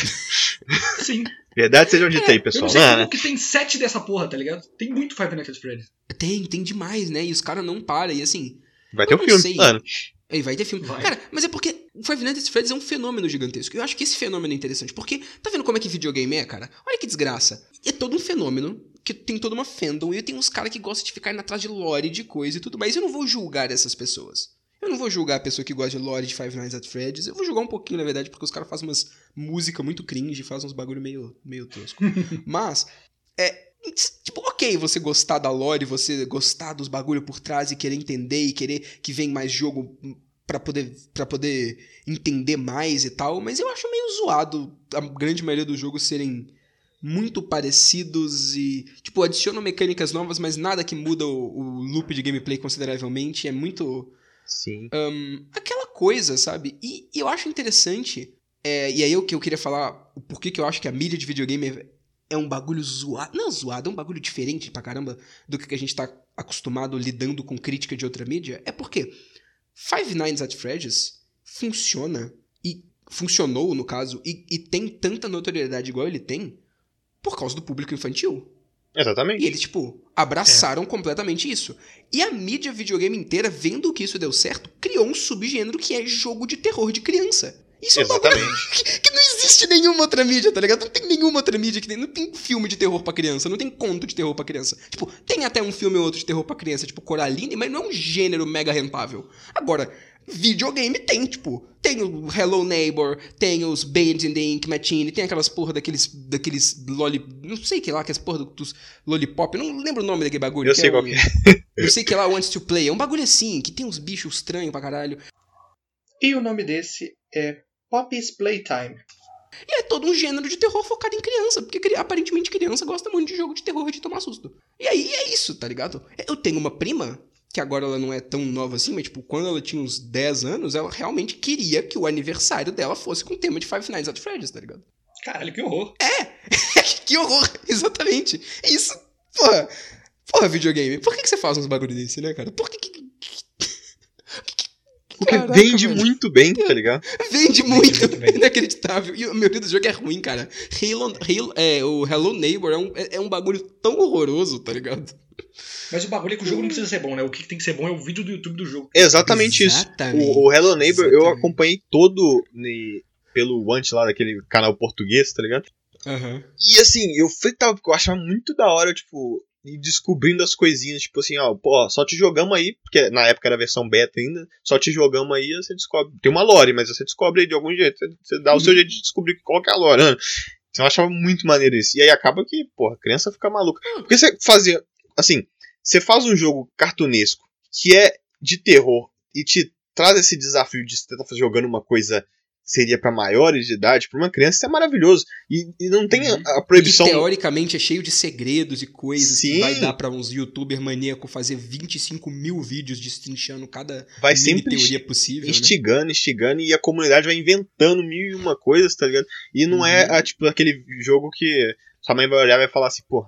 Sim. (laughs) Verdade seja onde é, tem, pessoal. Eu não sei né? que tem sete dessa porra, tá ligado? Tem muito Five Nights at Freddy's. Tem, tem demais, né? E os caras não param. E assim. Vai ter um filme, sei. mano. E vai ter filme. Vai. Cara, mas é porque Five Nights at Freddy's é um fenômeno gigantesco. Eu acho que esse fenômeno é interessante. Porque, tá vendo como é que videogame é, cara? Olha que desgraça. É todo um fenômeno que tem toda uma fandom. E tem uns caras que gostam de ficar indo atrás de lore de coisa e tudo mais. Eu não vou julgar essas pessoas. Eu não vou julgar a pessoa que gosta de lore de Five Nights at Freddy's. Eu vou julgar um pouquinho, na verdade, porque os caras fazem umas música muito cringe, fazem uns bagulho meio, meio tosco. (laughs) Mas, é, Tipo, ok você gostar da lore, você gostar dos bagulho por trás e querer entender e querer que venha mais jogo para poder para poder entender mais e tal, mas eu acho meio zoado a grande maioria dos jogos serem muito parecidos e, tipo, adicionam mecânicas novas, mas nada que muda o, o loop de gameplay consideravelmente. É muito. Sim. Um, aquela coisa, sabe? E, e eu acho interessante. É, e aí o que eu queria falar, o porquê que eu acho que a mídia de videogame é, é um bagulho zoado. Não zoado, é um bagulho diferente pra caramba do que a gente tá acostumado lidando com crítica de outra mídia. É porque Five Nights at Freddy's funciona e funcionou no caso e, e tem tanta notoriedade igual ele tem por causa do público infantil. Exatamente. E eles, tipo, abraçaram é. completamente isso. E a mídia videogame inteira, vendo que isso deu certo, criou um subgênero que é jogo de terror de criança. Isso Exatamente. é um bagulho (laughs) que, que, não existe nenhuma outra mídia, tá ligado? Não tem nenhuma outra mídia que tem. Não tem filme de terror pra criança, não tem conto de terror pra criança. Tipo, tem até um filme ou outro de terror pra criança, tipo Coraline, mas não é um gênero mega rentável. Agora, videogame tem, tipo, tem o Hello Neighbor, tem os Bands in the Ink Machine, tem aquelas porra daqueles, daqueles loli... Não sei que lá, aquelas porra dos lollipop, não lembro o nome daquele bagulho. Eu sei é qual um, que é. (laughs) Eu sei que lá, Wants to Play, é um bagulho assim, que tem uns bichos estranhos pra caralho. E o nome desse é Poppy's Playtime. E é todo um gênero de terror focado em criança, porque aparentemente criança gosta muito de jogo de terror e de tomar susto. E aí é isso, tá ligado? Eu tenho uma prima que agora ela não é tão nova assim, mas tipo, quando ela tinha uns 10 anos, ela realmente queria que o aniversário dela fosse com o tema de Five Nights at Freddy's, tá ligado? Caralho, que horror. É! (laughs) que horror, exatamente. Isso, porra, porra, videogame, por que, que você faz uns bagulho desse, né, cara? Por que que... (laughs) Porque Caraca, vende velho. muito bem, tá ligado? (laughs) Vende muito, muito inacreditável. E o meu Deus do jogo é ruim, cara. Halo, Halo, é, o Hello Neighbor é um, é, é um bagulho tão horroroso, tá ligado? Mas o bagulho é que o jogo não precisa ser bom, né? O que tem que ser bom é o vídeo do YouTube do jogo. Exatamente, Exatamente. isso. O, o Hello Neighbor Exatamente. eu acompanhei todo ne, pelo Want lá, daquele canal português, tá ligado? Uhum. E assim, eu fui tal, eu achava muito da hora, tipo, ir descobrindo as coisinhas, tipo assim, ó, pô, só te jogamos aí, porque na época era a versão beta ainda, só te jogamos aí, você descobre. Tem uma lore, mas você descobre aí de algum jeito. Você, dá uhum. o seu jeito de descobrir qual que é a lore. Né? Então eu achava muito maneiro isso. E aí acaba que, porra, a criança fica maluca. Porque você fazia. Assim, você faz um jogo cartunesco que é de terror e te traz esse desafio de você estar tá jogando uma coisa seria para maiores de idade, para uma criança, isso é maravilhoso. E, e não tem uhum. a, a proibição. E teoricamente é cheio de segredos e coisas Sim. que vai dar para uns youtuber maníaco fazer 25 mil vídeos destrinchando cada vai sempre teoria possível. Né? Instigando, né? instigando, e a comunidade vai inventando mil e uma coisas, tá ligado? E não é, uhum. é a, tipo aquele jogo que sua mãe vai olhar e vai falar assim, pô,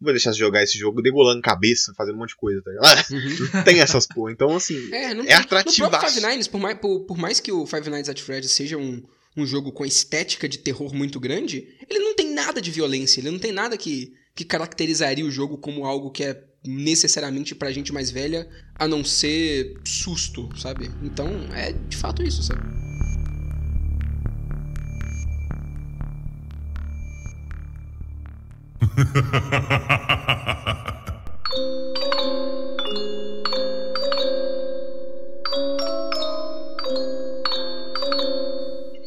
não vou deixar de jogar esse jogo degolando cabeça, fazendo um monte de coisa, tá ligado? Uhum. (laughs) tem essas porra. Então, assim, é, não, é atrativo. No Five Nights, por mais, por, por mais que o Five Nights at Freddy's seja um, um jogo com estética de terror muito grande, ele não tem nada de violência, ele não tem nada que, que caracterizaria o jogo como algo que é necessariamente pra gente mais velha, a não ser susto, sabe? Então, é de fato isso, sabe?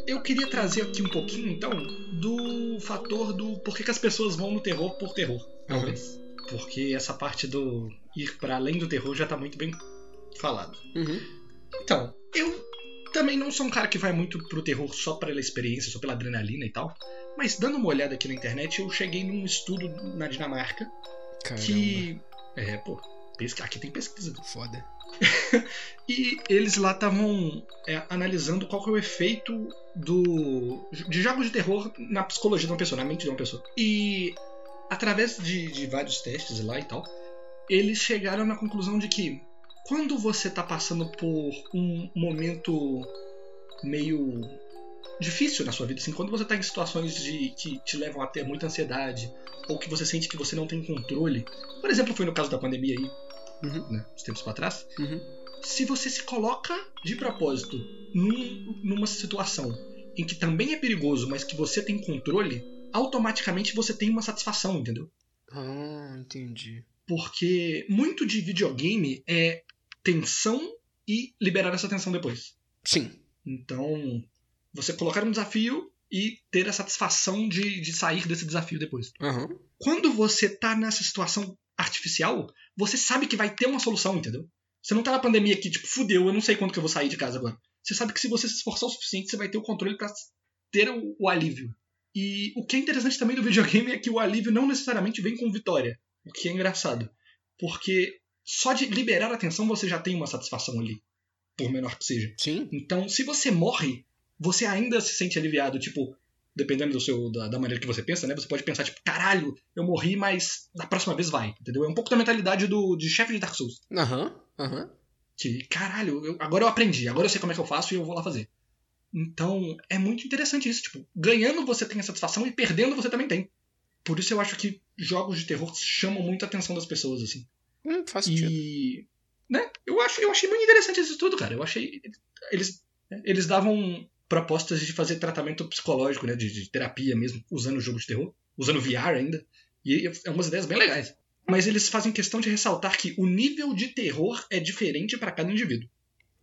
Eu queria trazer aqui um pouquinho, então, do fator do por que, as pessoas vão no terror por terror, talvez. Uhum. Porque essa parte do ir para além do terror já tá muito bem falado. Uhum. Então, eu também não sou um cara que vai muito pro terror só pela experiência, só pela adrenalina e tal. Mas dando uma olhada aqui na internet, eu cheguei num estudo na Dinamarca Caramba. que. É, pô, aqui tem pesquisa. (laughs) Foda. e eles lá estavam é, analisando qual que é o efeito do de jogos de terror na psicologia de uma pessoa, na mente de uma pessoa. E através de, de vários testes lá e tal, eles chegaram na conclusão de que quando você está passando por um momento meio difícil na sua vida, assim, quando você está em situações de que te levam a ter muita ansiedade ou que você sente que você não tem controle, por exemplo, foi no caso da pandemia aí, uhum. né, uns tempos para trás. Uhum. Se você se coloca de propósito num, numa situação em que também é perigoso, mas que você tem controle, automaticamente você tem uma satisfação, entendeu? Ah, entendi. Porque muito de videogame é tensão e liberar essa tensão depois. Sim. Então, você colocar um desafio e ter a satisfação de, de sair desse desafio depois. Uhum. Quando você tá nessa situação artificial, você sabe que vai ter uma solução, entendeu? Você não tá na pandemia que, tipo, fudeu, eu não sei quando que eu vou sair de casa agora. Você sabe que se você se esforçar o suficiente, você vai ter o controle para ter o, o, alívio. E o que é interessante também do videogame é que o alívio não necessariamente vem com vitória. O que é engraçado. Porque só de liberar a tensão você já tem uma satisfação ali. Por menor que seja. Sim. Então, se você morre, você ainda se sente aliviado. Tipo, dependendo do seu, da, da, maneira que você pensa, né? Você pode pensar, tipo, caralho, eu morri, mas na próxima vez vai. Entendeu? É um pouco da mentalidade do, de chefe de Dark Souls. Aham, uhum, aham. Uhum. Que, caralho, eu, agora eu aprendi, agora eu sei como é que eu faço e eu vou lá fazer. Então, é muito interessante isso. Tipo, ganhando você tem a satisfação e perdendo você também tem. Por isso eu acho que jogos de terror chamam muito a atenção das pessoas, assim. Hum, faz sentido. E. Né? Eu, acho, eu achei muito interessante isso tudo, cara. Eu achei. Eles, eles davam propostas de fazer tratamento psicológico, né? De, de terapia mesmo, usando o jogo de terror, usando VR ainda. E é umas ideias bem legais mas eles fazem questão de ressaltar que o nível de terror é diferente para cada indivíduo.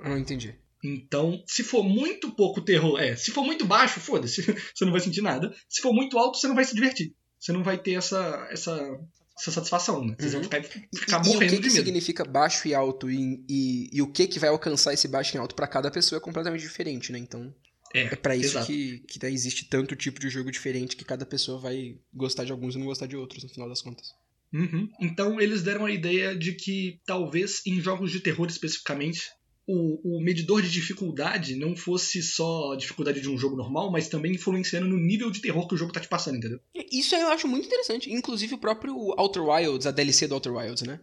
Ah, entendi. Então, se for muito pouco terror, é, se for muito baixo, foda-se, (laughs) você não vai sentir nada. Se for muito alto, você não vai se divertir. Você não vai ter essa essa, essa satisfação, né? Você uhum. vai ficar, ficar e, morrendo e o que, que significa baixo e alto e, e, e, o que que vai alcançar esse baixo e alto para cada pessoa é completamente diferente, né? Então, é, é para isso que, que existe tanto tipo de jogo diferente que cada pessoa vai gostar de alguns e não gostar de outros, no final das contas. Uhum. Então eles deram a ideia de que talvez em jogos de terror especificamente o, o, medidor de dificuldade não fosse só a dificuldade de um jogo normal, mas também influenciando no nível de terror que o jogo tá te passando, entendeu? Isso eu acho muito interessante. Inclusive o próprio Outer Wilds, a DLC do Outer Wilds, né?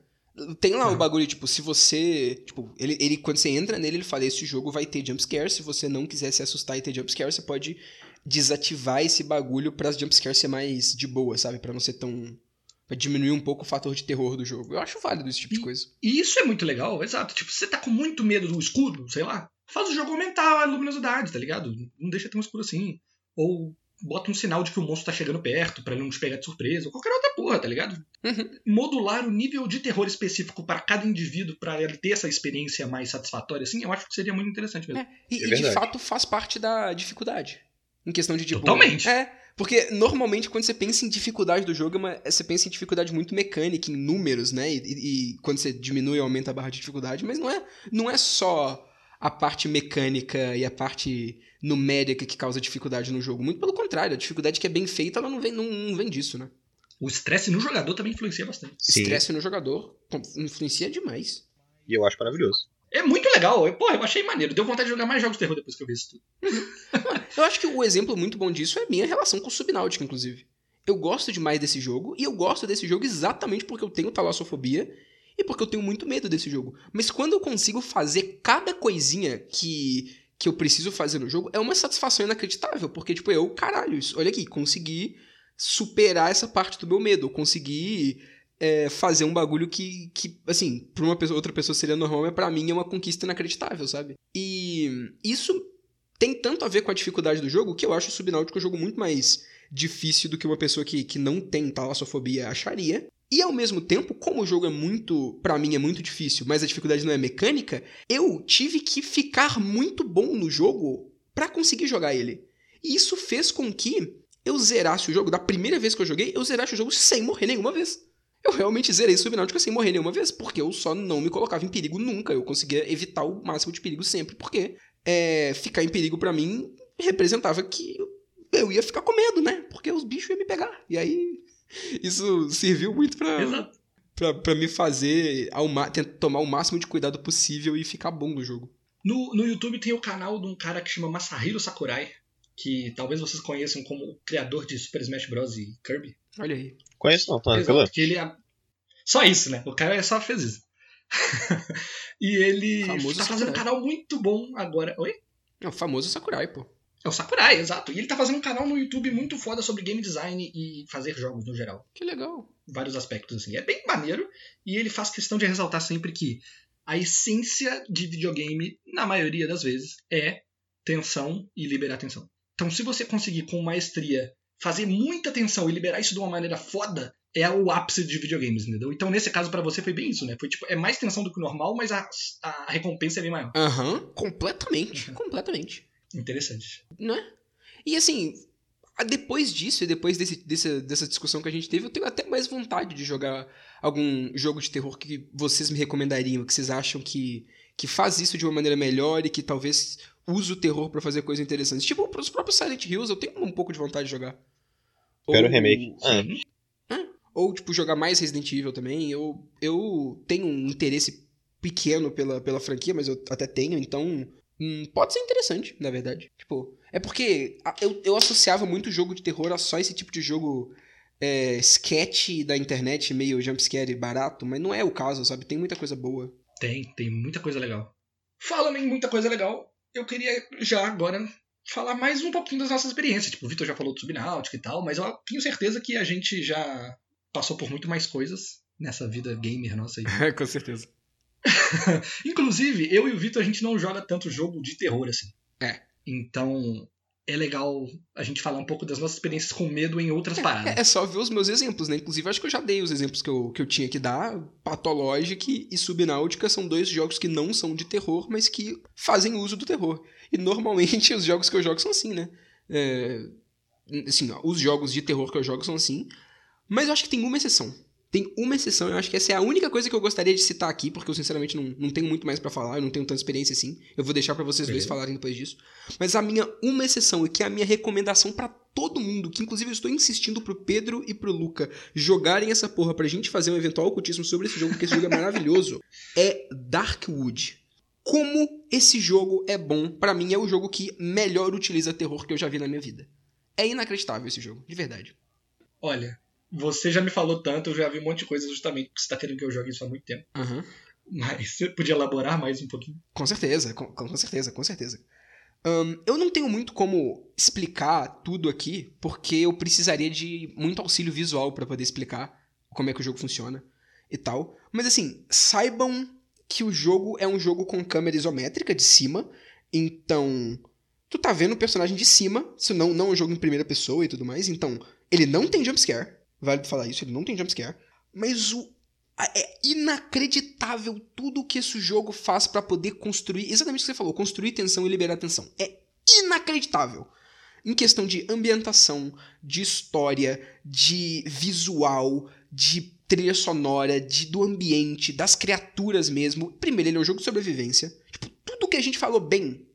Tem lá o bagulho, tipo, se você. Tipo, ele, ele, quando você entra nele, ele fala: esse jogo vai ter jumpscare. Se você não quiser se assustar e ter jumpscare, você pode desativar esse bagulho para as jumpscares ser mais de boa, sabe? para não ser tão Pra diminuir um pouco o fator de terror do jogo. Eu acho válido esse tipo e, de coisa. E isso é muito legal, exato. Tipo, você tá com muito medo do escuro, sei lá, faz o jogo aumentar a luminosidade, tá ligado? Não deixa tão escuro assim. Ou bota um sinal de que o monstro tá chegando perto para ele não te pegar de surpresa, ou qualquer outra porra, tá ligado? Uhum. Modular o nível de terror específico para cada indivíduo para ele ter essa experiência mais satisfatória, assim, eu acho que seria muito interessante mesmo. É, e, é e de fato faz parte da dificuldade. Em questão de tipo. Totalmente. É. Porque normalmente quando você pensa em dificuldade do jogo, é você pensa em dificuldade muito mecânica, em números, né? E, e, quando você diminui ou aumenta a barra de dificuldade, mas não é, não é só a parte mecânica e a parte numérica que causa dificuldade no jogo. Muito pelo contrário, a dificuldade que é bem feita, ela não vem, não, não vem disso, né? O estresse no jogador também influencia bastante. Estresse no jogador influencia demais. E eu acho maravilhoso. É muito legal. Eu, porra, eu achei maneiro. Deu vontade de jogar mais jogos de terror depois que eu vi isso tudo. (laughs) eu acho que o exemplo muito bom disso é a minha relação com o Subnautica, inclusive. Eu gosto demais desse jogo, e eu gosto desse jogo exatamente porque eu tenho talassofobia e porque eu tenho muito medo desse jogo. Mas quando eu consigo fazer cada coisinha que, que eu preciso fazer no jogo, é uma satisfação inacreditável. Porque, tipo, eu, caralho, isso, olha aqui, consegui superar essa parte do meu medo. Consegui é, fazer um bagulho que, que assim, pra uma pessoa, outra pessoa seria normal, mas pra mim é uma conquista inacreditável, sabe? E isso tem tanto a ver com a dificuldade do jogo que eu acho o Subnáutico um jogo muito mais difícil do que uma pessoa que, que não tem talassofobia acharia. E ao mesmo tempo, como o jogo é muito, para mim é muito difícil, mas a dificuldade não é mecânica, eu tive que ficar muito bom no jogo para conseguir jogar ele. E isso fez com que eu zerasse o jogo, da primeira vez que eu joguei, eu zerasse o jogo sem morrer nenhuma vez eu realmente zerei Subnáutica sem morrer nenhuma vez, porque eu só não me colocava em perigo nunca. Eu conseguia evitar o máximo de perigo sempre, porque é, ficar em perigo para mim representava que eu ia ficar com medo, né? Porque os bichos iam me pegar. E aí, isso serviu muito pra, pra, pra me fazer ao, tomar o máximo de cuidado possível e ficar bom no jogo. No, no YouTube tem o canal de um cara que chama Masahiro Sakurai, que talvez vocês conheçam como o criador de Super Smash Bros. e Kirby. Olha aí. Conheço não, tá Exato, que ele é... Só isso, né? O cara só fez isso. (laughs) e ele famoso tá fazendo um canal muito bom agora. Oi? É o famoso Sakurai, pô. É o Sakurai, exato. E ele tá fazendo um canal no YouTube muito foda sobre game design e fazer jogos no geral. Que legal. Vários aspectos, assim. É bem maneiro. E ele faz questão de ressaltar sempre que a essência de videogame, na maioria das vezes, é tensão e liberar tensão. Então, se você conseguir com maestria fazer muita tensão e liberar isso de uma maneira foda, é o ápice de videogames, entendeu? Então, nesse caso, para você foi bem isso, né? Foi tipo, é mais tensão do que o normal, mas a, a recompensa é bem maior. Aham, uhum, completamente, uhum. completamente. Interessante. Não é? E assim, depois disso e depois desse, desse, dessa discussão que a gente teve, eu tenho até mais vontade de jogar algum jogo de terror que vocês me recomendariam, que vocês acham que, que faz isso de uma maneira melhor e que talvez use o terror para fazer coisas interessantes. Tipo, os próprios Silent Hills eu tenho um pouco de vontade de jogar. Quero o remake. Ah. Ou, tipo, jogar mais Resident Evil também. Eu, eu tenho um interesse pequeno pela, pela franquia, mas eu até tenho, então hum, pode ser interessante, na verdade. Tipo, é porque eu, eu associava muito jogo de terror a só esse tipo de jogo é, sketch da internet, meio jumpscare barato, mas não é o caso, sabe? Tem muita coisa boa. Tem, tem muita coisa legal. Falando em muita coisa legal, eu queria já agora falar mais um pouquinho das nossas experiências. Tipo, o Vitor já falou do Subnáutica e tal, mas eu tenho certeza que a gente já passou por muito mais coisas nessa vida gamer nossa aí. (laughs) Com certeza. (laughs) Inclusive, eu e o Vitor, a gente não joga tanto jogo de terror assim. É. Então, é legal a gente falar um pouco das nossas experiências com medo em outras é, paradas. É, é, só ver os meus exemplos, né? Inclusive, acho que eu já dei os exemplos que eu, que eu tinha que dar. Patológica e Subnáutica são dois jogos que não são de terror, mas que fazem uso do terror. E normalmente (laughs) os jogos que eu jogo são assim, né? É, assim, ó, os jogos de terror que eu jogo são assim. Mas eu acho que tem uma exceção. Tem uma exceção, eu acho que essa é a única coisa que eu gostaria de citar aqui, porque eu sinceramente não, não tenho muito mais para falar, eu não tenho tanta experiência assim. Eu vou deixar para vocês dois falarem depois disso. Mas a minha uma exceção, e que é a minha recomendação para todo mundo, que inclusive eu estou insistindo pro Pedro e pro Luca jogarem essa porra pra gente fazer um eventual ocultismo sobre esse jogo, porque esse jogo é (laughs) maravilhoso, é Darkwood. Como esse jogo é bom, para mim é o jogo que melhor utiliza terror que eu já vi na minha vida. É inacreditável esse jogo, de verdade. Olha, você já me falou tanto, eu já vi um monte de coisa justamente porque você tá querendo que eu jogue isso há muito tempo. Uhum. Mas você podia elaborar mais um pouquinho? Com certeza, com, com certeza, com certeza. Um, eu não tenho muito como explicar tudo aqui, porque eu precisaria de muito auxílio visual para poder explicar como é que o jogo funciona e tal. Mas assim, saibam que o jogo é um jogo com câmera isométrica de cima, então tu tá vendo o personagem de cima, isso não, não é um jogo em primeira pessoa e tudo mais, então ele não tem jumpscare, vale falar isso, ele não tem jumpscare. Mas o. É inacreditável tudo que esse jogo faz para poder construir. Exatamente o que você falou, construir tensão e liberar tensão. É inacreditável. Em questão de ambientação, de história, de visual, de trilha sonora, de, do ambiente, das criaturas mesmo. Primeiro, ele é um jogo de sobrevivência. Tipo, tudo que a gente falou bem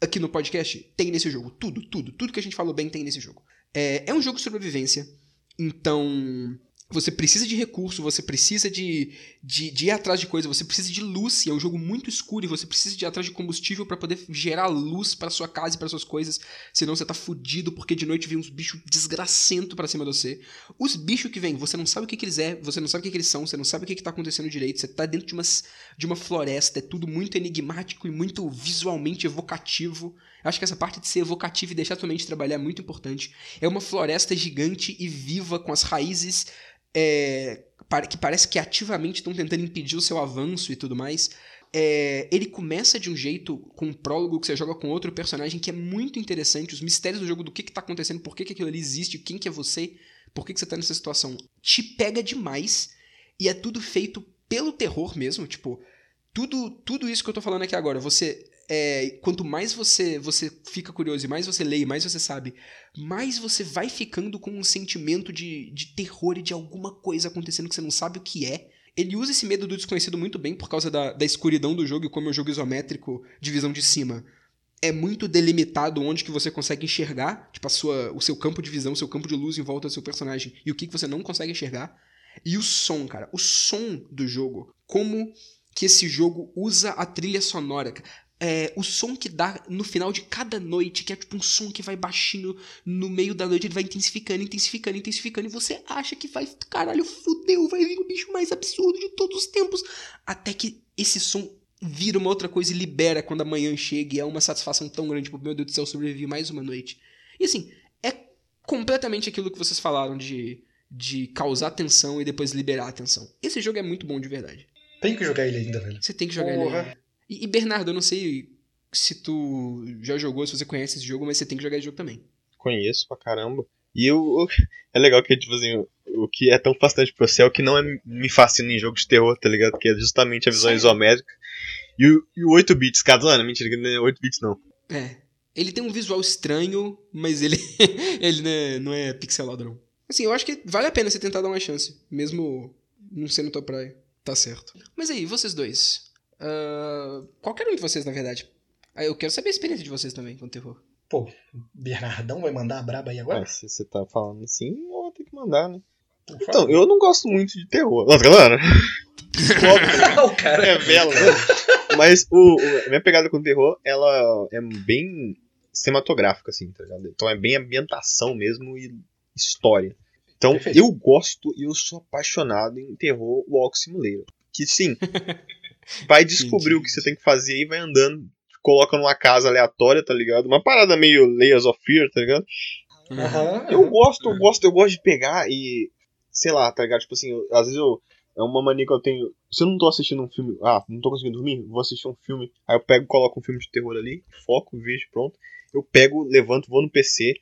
aqui no podcast tem nesse jogo. Tudo, tudo, tudo que a gente falou bem tem nesse jogo. É, é um jogo de sobrevivência então, você precisa de recurso, você precisa de, de, de, ir atrás de coisa, você precisa de luz, e é um jogo muito escuro, e você precisa de ir atrás de combustível para poder gerar luz para sua casa e para suas coisas, senão você tá fudido, porque de noite vem uns bichos desgracento para cima de você. Os bichos que vêm, você não sabe o que, que eles é, você não sabe o que, que eles são, você não sabe o que, que tá acontecendo direito, você tá dentro de, umas, de uma floresta, é tudo muito enigmático e muito visualmente evocativo. Acho que essa parte de ser evocativo e deixar sua mente trabalhar é muito importante. É uma floresta gigante e viva, com as raízes é, que parece que ativamente estão tentando impedir o seu avanço e tudo mais. É, ele começa de um jeito, com um prólogo que você joga com outro personagem, que é muito interessante. Os mistérios do jogo, do que, está acontecendo, por que, que aquilo ali existe, quem que é você, por que, que você está nessa situação. Te pega demais. E é tudo feito pelo terror mesmo. Tipo, tudo, tudo isso que eu tô falando aqui agora, você é, quanto mais você você fica curioso e mais você lê e mais você sabe, mais você vai ficando com um sentimento de, de terror e de alguma coisa acontecendo que você não sabe o que é. Ele usa esse medo do desconhecido muito bem por causa da, da escuridão do jogo e como é um jogo isométrico de visão de cima. É muito delimitado onde que você consegue enxergar, tipo, a sua, o seu campo de visão, o seu campo de luz em volta do seu personagem e o que, que você não consegue enxergar. E o som, cara, o som do jogo, como que esse jogo usa a trilha sonora é, o som que dá no final de cada noite, que é tipo um som que vai baixinho no meio da noite, ele vai intensificando, intensificando, intensificando, e você acha que vai, caralho, fudeu, vai vir o bicho mais absurdo de todos os tempos. Até que esse som vira uma outra coisa e libera quando a manhã chega, e é uma satisfação tão grande, tipo, meu Deus do céu, sobrevivi mais uma noite. E assim, é completamente aquilo que vocês falaram de, de causar tensão e depois liberar a tensão. Esse jogo é muito bom de verdade. Tem que jogar ele ainda, velho. Você tem que jogar Porra. ele ainda. E, e, Bernardo, eu não sei se tu já jogou, se você conhece esse jogo, mas você tem que jogar esse jogo também. Conheço pra caramba. E eu, (laughs) é legal que, tipo assim, o que é tão fascinante pro você é o que não é, me fascina em jogo de terror, tá ligado? Que é justamente a visão Sim. isométrica. E o, e o 8 bits, cada ano, mentira, que não é 8 bits não. É. Ele tem um visual estranho, mas ele, (laughs) ele não, é, não é pixelado, não. Assim, eu acho que vale a pena você tentar dar uma chance, mesmo não sendo tua praia. Tá certo. Mas aí, vocês dois. Uh, qualquer um de vocês, na verdade. Ah, eu quero saber a experiência de vocês também com terror. Pô, Bernardão vai mandar a braba aí agora? Ah, se você tá falando assim, eu vou ter que mandar, né? Então, eu não gosto muito de terror. Nossa, galera. o cara é vela. Mas o, o, a minha pegada com terror, ela é bem cinematográfica, assim, tá ligado? Então é bem ambientação mesmo e história. Então Perfeito. eu gosto e eu sou apaixonado em terror Walk Simulator. Que sim, (laughs) vai descobrir o que você tem que fazer e vai andando, coloca numa casa aleatória, tá ligado? Uma parada meio Layers of Fear, tá ligado? Uhum. Eu gosto, eu gosto, eu gosto de pegar e. Sei lá, tá ligado? Tipo assim, eu, às vezes eu. É uma mania que eu tenho. Se eu não tô assistindo um filme. Ah, não tô conseguindo dormir, vou assistir um filme. Aí eu pego, coloco um filme de terror ali, foco, vejo, pronto. Eu pego, levanto, vou no PC.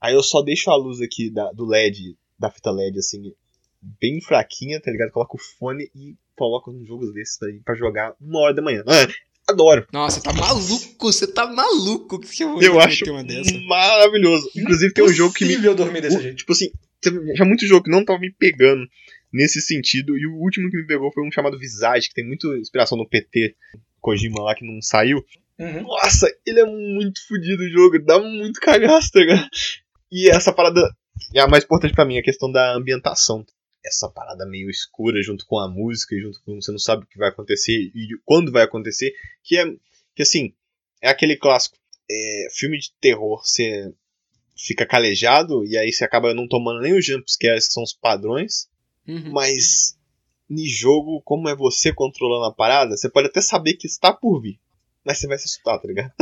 Aí eu só deixo a luz aqui da, do LED, da fita LED, assim, bem fraquinha, tá ligado? Coloco o fone e coloco uns jogos desses aí pra jogar uma hora da manhã. Ah, adoro. Nossa, você tá maluco, você tá maluco. Que eu eu acho maravilhoso. Inclusive tem um jogo que me. dormir desse jeito. Tipo assim, já muito jogo que não tava me pegando nesse sentido. E o último que me pegou foi um chamado Visage, que tem muita inspiração no PT Kojima lá que não saiu. Uhum. Nossa, ele é muito fodido o jogo, dá muito cagaço, tá ligado? E essa parada é a mais importante para mim, a questão da ambientação. Essa parada meio escura junto com a música, junto com você não sabe o que vai acontecer e quando vai acontecer, que é que assim, é aquele clássico, é, filme de terror, você fica calejado e aí você acaba não tomando nem os jumpscares que são os padrões, uhum. mas no jogo, como é você controlando a parada, você pode até saber que está por vir mas você vai se assustar, tá ligado?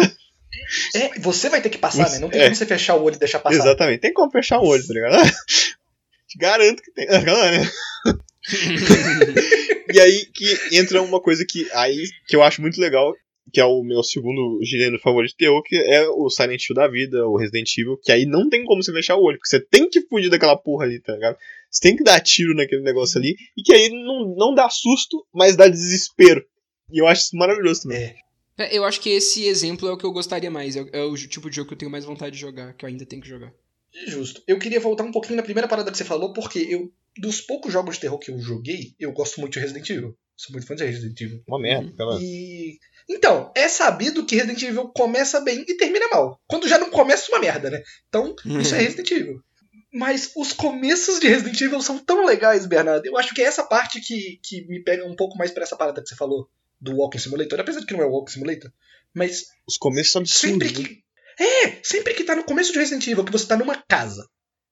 É, você vai ter que passar, né? Não tem é. como você fechar o olho e deixar passar. Exatamente, tem como fechar o olho, tá ligado? Te garanto que tem. (laughs) Né? e aí que entra uma coisa que aí que eu acho muito legal, que é o meu segundo gênero favorito de terror, que é o Silent Hill da vida, o Resident Evil, que aí não tem como você fechar o olho, porque você tem que fugir daquela porra ali, tá ligado? Você tem que dar tiro naquele negócio ali, e que aí não, não dá susto, mas dá desespero. E eu acho isso maravilhoso também. É. Eu acho que esse exemplo é o que eu gostaria mais. É, é o tipo de jogo que eu tenho mais vontade de jogar, que eu ainda tenho que jogar. Justo. Eu queria voltar um pouquinho na primeira parada que você falou, porque eu, dos poucos jogos de terror que eu joguei, eu gosto muito de Resident Evil. Sou muito fã de Resident Evil. Uma merda, cara. E. Então, é sabido que Resident Evil começa bem e termina mal. Quando já não começa uma merda, né? Então, isso é (laughs) Resident Evil. Mas os começos de Resident Evil são tão legais, Bernardo. Eu acho que é essa parte que, que me pega um pouco mais pra essa parada que você falou do Walking Simulator, apesar de que não é o Walking Simulator, mas. Os começos são absurdos. Sempre que. É, sempre que tá no começo de Resident Evil, que você tá numa casa.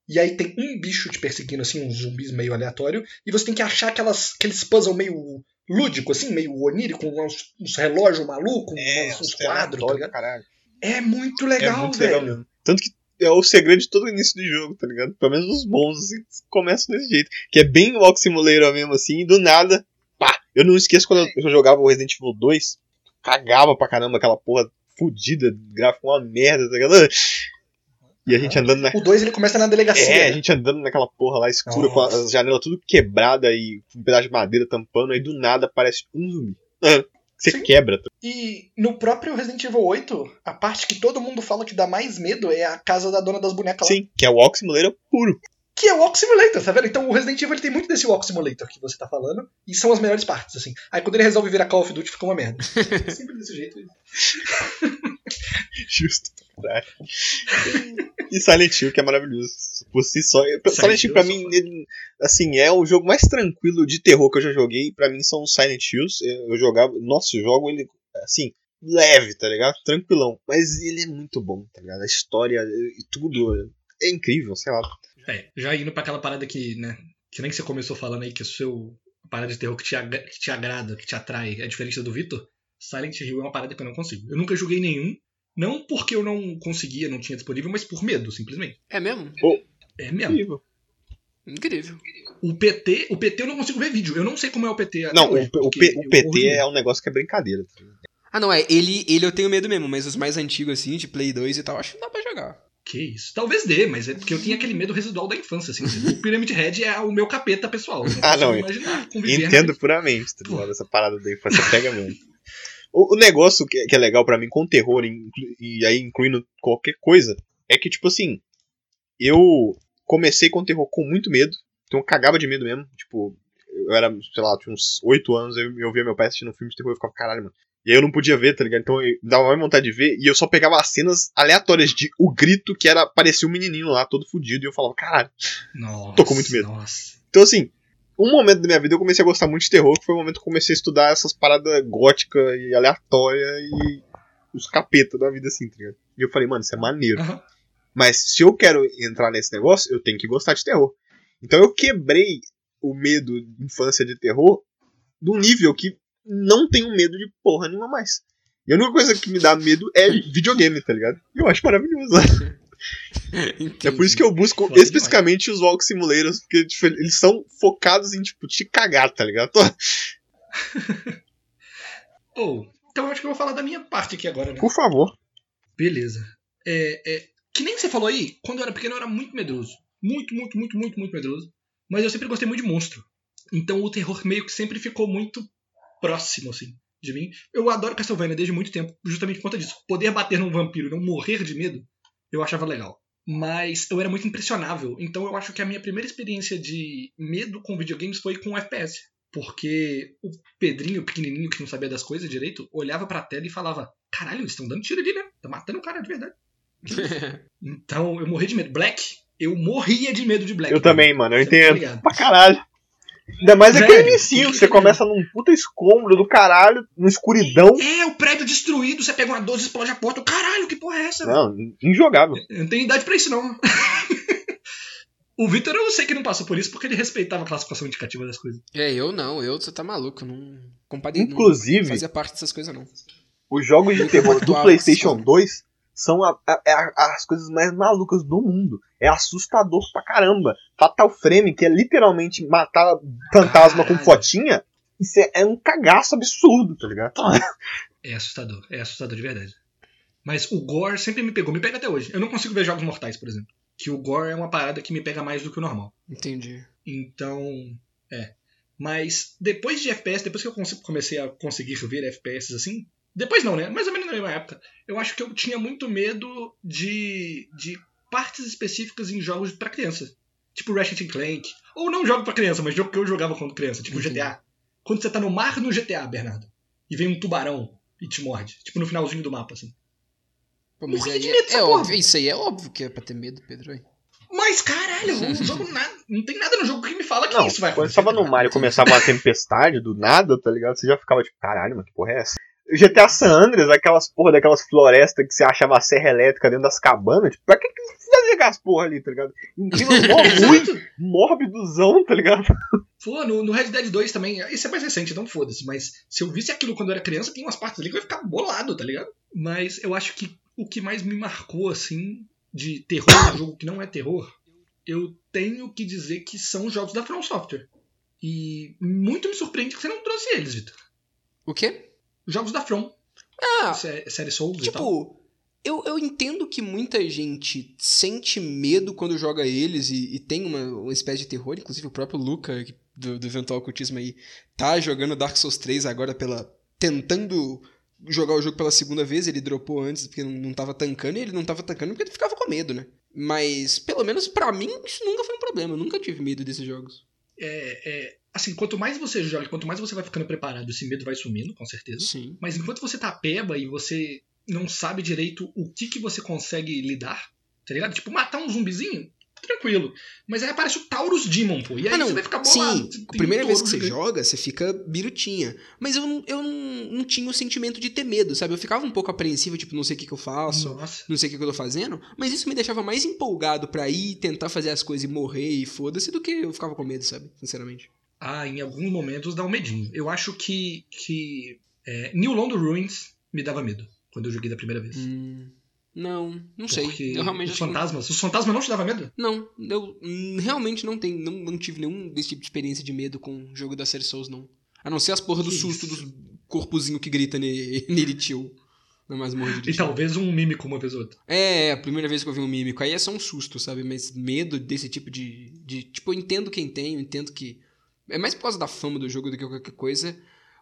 E aí tem um bicho te perseguindo, assim, uns zumbis meio aleatório, e você tem que achar aquelas, aqueles puzzles meio lúdico, assim, meio onírico, uns, uns relógios malucos, é, uns, uns quadros, tá ligado? Caralho. É muito legal, é muito velho. Legal mesmo. Tanto que é o segredo de todo o início do jogo, tá ligado? Pelo menos os bons, assim, começam desse jeito. Que é bem Walk Simulator mesmo, assim, e do nada, pá. Eu não esqueço quando eu jogava o Resident Evil 2, cagava pra caramba aquela porra fodida, gráfico uma merda, tá ligado? E a gente andando na. O 2 ele começa na delegacia. É, a gente andando naquela porra lá escura, Nossa. com as janelas tudo quebrada e um pedaço de madeira tampando, aí do nada aparece um zumbi. Você Sim. quebra. Tá? E no próprio Resident Evil 8, a parte que todo mundo fala que dá mais medo é a casa da dona das bonecas lá. Sim, que é o Simulator puro que é o Walk Simulator, tá vendo? Então o Resident Evil tem muito desse Walk Simulator que você tá falando, e são as melhores partes, assim. Aí quando ele resolve virar Call of Duty, fica uma merda. É (laughs) sempre desse jeito. (laughs) Justo. e Silent Hill, que é maravilhoso. Por si só. Silent, Silent Hill, pra mim, ele, assim, é o jogo mais tranquilo de terror que eu já joguei. Pra mim, são os Silent Hills. Eu jogava. Nossa, eu jogo ele, assim, leve, tá ligado? Tranquilão. Mas ele é muito bom, tá ligado? A história e tudo é incrível, sei lá. É, já indo para aquela parada que, né, que nem que você começou falando aí, que o seu parada de terror que te, que te agrada, que te atrai, é diferente do Vitor, Silent Hill é uma parada que eu não consigo. Eu nunca joguei nenhum, não porque eu não conseguia, não tinha disponível, mas por medo, simplesmente. É mesmo? Oh. É mesmo. Incrível. Incrível. O PT, o PT eu não consigo ver vídeo. Eu não sei como é o PT. Não, hoje, o, o, o PT é um negócio que é brincadeira. Ah, não, é. Ele, ele eu tenho medo mesmo, mas os mais antigos, assim, de Play 2 e tal, acho que dá pra jogar. Que isso? Talvez dê, mas é porque eu tinha aquele medo residual da infância, assim. O Pyramid Head é o meu capeta pessoal. Não ah, não. Entendo puramente, tá ligado? Essa parada da infância pega mesmo. O, o negócio que, que, é legal para mim com terror, e aí incluindo qualquer coisa, é que, tipo assim, eu comecei com terror com muito medo, então eu cagava de medo mesmo. Tipo, eu era, sei lá, tinha uns 8 anos, eu, eu via meu pai assistindo um filme de terror e eu ficava, caralho, mano. E aí eu não podia ver, tá ligado? Então eu dava mais vontade de ver, e eu só pegava as cenas aleatórias de o grito que era, parecia um menininho lá, todo fudido, e eu falava, caralho, nossa, tô com muito medo. Nossa. Então assim, um momento da minha vida eu comecei a gostar muito de terror, que foi o momento que eu comecei a estudar essas paradas góticas e aleatórias e os capetas da vida assim, tá ligado? E eu falei, mano, isso é maneiro. Uhum. Mas se eu quero entrar nesse negócio, eu tenho que gostar de terror. Então eu quebrei o medo de infância de terror num nível que não tenho medo de porra nenhuma mais. E a única coisa que me dá medo é (laughs) videogame, tá ligado? Eu acho maravilhoso. (laughs) é por isso que eu busco Foi especificamente demais. os Walk Simulators, porque tipo, eles são focados em, tipo, te cagar, tá ligado? (laughs) oh, então acho que eu vou falar da minha parte aqui agora, né? Por favor. Beleza. É, é, que nem você falou aí, quando eu era pequeno eu era muito medroso. Muito, muito, muito, muito, muito medroso. Mas eu sempre gostei muito de monstro. Então o terror meio que sempre ficou muito próximo, assim, de mim. Eu adoro Castlevania desde muito tempo, justamente por conta disso. Poder bater num vampiro e não morrer de medo, eu achava legal. Mas eu era muito impressionável. Então eu acho que a minha primeira experiência de medo com videogames foi com FPS. Porque o Pedrinho, pequenininho, que não sabia das coisas direito, olhava pra tela e falava: Caralho, eles estão dando tiro ali, né? Tá matando o cara de verdade. (laughs) então eu morri de medo. Black, eu morria de medo de Black. Eu também, mano, eu tá entendo. Tá pra caralho. Ainda mais Velho, aquele inicinho, que você começa num puta escombro do caralho, numa escuridão. É, o prédio destruído, você pega uma 12 e explode a porta. Caralho, que porra é essa? Não, injogável. Eu não tenho idade pra isso, não. (laughs) o Victor eu sei que não passou por isso porque ele respeitava a classificação indicativa das coisas. É, eu não, eu, você tá maluco, não. Compadre, Inclusive, não fazia parte dessas coisas, não. Os jogos de terror do PlayStation 2 são a, a, a, as coisas mais malucas do mundo. É assustador pra caramba. Fatal Frame, que é literalmente matar fantasma Caralho. com fotinha, isso é, é, um cagaço absurdo, tá ligado? É assustador, é assustador de verdade. Mas o gore sempre me pegou, me pega até hoje. Eu não consigo ver jogos mortais, por exemplo. Que o gore é uma parada que me pega mais do que o normal. Entendi. Então, é. Mas depois de FPS, depois que eu comecei a conseguir ver FPS assim, depois não, né? Mais ou menos na mesma época. Eu acho que eu tinha muito medo de, de partes específicas em jogos para criança. Tipo Ratchet Clank. Ou não jogo para criança, mas jogo que eu jogava quando criança. Tipo uhum. GTA. Quando você tá no mar no GTA, Bernardo. E vem um tubarão e te morde. Tipo no finalzinho do mapa, assim. Pô, mas aí é, é óbvio, isso aí é óbvio que é pra ter medo, Pedro. Aí. Mas caralho, o jogo nada, não tem nada no jogo que me fala que não, isso vai acontecer. Quando você tava no mar e começava uma tempestade do nada, tá ligado? Você já ficava tipo, caralho, mano, que porra é essa? GTA San Andreas, aquelas porra daquelas florestas que você achava a serra elétrica dentro das cabanas, tipo, pra que, que você vai jogar as porra ali, tá ligado? Um clima (laughs) muito mórbidozão, tá ligado? Pô, no, no, Red Dead 2 também, isso é mais recente, não foda-se, mas se eu visse aquilo quando eu era criança, tem umas partes ali que eu ia ficar bolado, tá ligado? Mas eu acho que o que mais me marcou, assim, de terror, um jogo que não é terror, eu tenho que dizer que são os jogos da From Software. E muito me surpreende que você não trouxe eles, Vitor. O quê? Jogos da From. Ah, série Souls tipo, eu, eu entendo que muita gente sente medo quando joga eles e, e tem uma, uma espécie de terror, inclusive o próprio Luca do, do Eventual Ocultismo aí tá jogando Dark Souls 3 agora pela tentando jogar o jogo pela segunda vez, ele dropou antes porque não, não tava tancando e ele não tava tancando porque ele ficava com medo, né? Mas, pelo menos para mim, isso nunca foi um problema, eu nunca tive medo desses jogos. É, é, assim, quanto mais você joga, quanto mais você vai ficando preparado, esse medo vai sumindo, com certeza. Sim. Mas enquanto você tá peba e você não sabe direito o que, que você consegue lidar, tá ligado? Tipo, matar um zumbizinho, tranquilo. Mas aí aparece o Taurus Demon, pô. E aí ah, você vai ficar bolado. Sim, a primeira vez que você joga, você fica birutinha. Mas eu, eu não, não tinha o sentimento de ter medo, sabe? Eu ficava um pouco apreensivo, tipo, não sei o que, que eu faço, Nossa. não sei o que, que eu tô fazendo. Mas isso me deixava mais empolgado para ir tentar fazer as coisas e morrer e foda-se do que eu ficava com medo, sabe? Sinceramente. Ah, em alguns momentos dá um medinho. Eu acho que, que é, New London Ruins me dava medo quando eu joguei da primeira vez. Hum. Não, não sei. eu realmente os fantasmas. Que... Os fantasmas não te davam medo? Não, eu realmente não tenho, não, não tive nenhum desse tipo de experiência de medo com jogo da série Souls, não. A não ser as porras do susto dos corpozinho que grita (laughs) nele tio. Na masmorra de E talvez um mímico uma vez ou outra. É, a primeira vez que eu vi um mímico. Aí é só um susto, sabe? Mas medo desse tipo de. de tipo, eu entendo quem tem, eu entendo que. É mais por causa da fama do jogo do que qualquer coisa.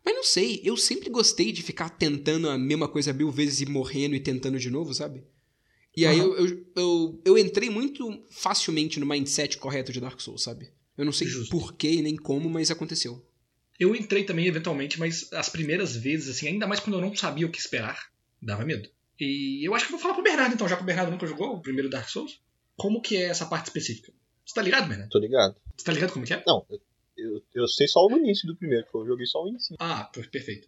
Mas não sei, eu sempre gostei de ficar tentando a mesma coisa mil vezes e morrendo e tentando de novo, sabe? E aí uhum. eu, eu, eu, eu, entrei muito facilmente no mindset correto de Dark Souls, sabe? Eu não sei Justo. porquê nem como, mas aconteceu. Eu entrei também eventualmente, mas as primeiras vezes, assim, ainda mais quando eu não sabia o que esperar, dava medo. E eu acho que vou falar pro Bernardo, então, já que o Bernardo nunca jogou o primeiro Dark Souls. Como que é essa parte específica? Você tá ligado, Bernardo? Tô ligado. Você tá ligado como que é? Não, eu, eu sei só o início do primeiro, porque eu joguei só o início. Ah, perfeito.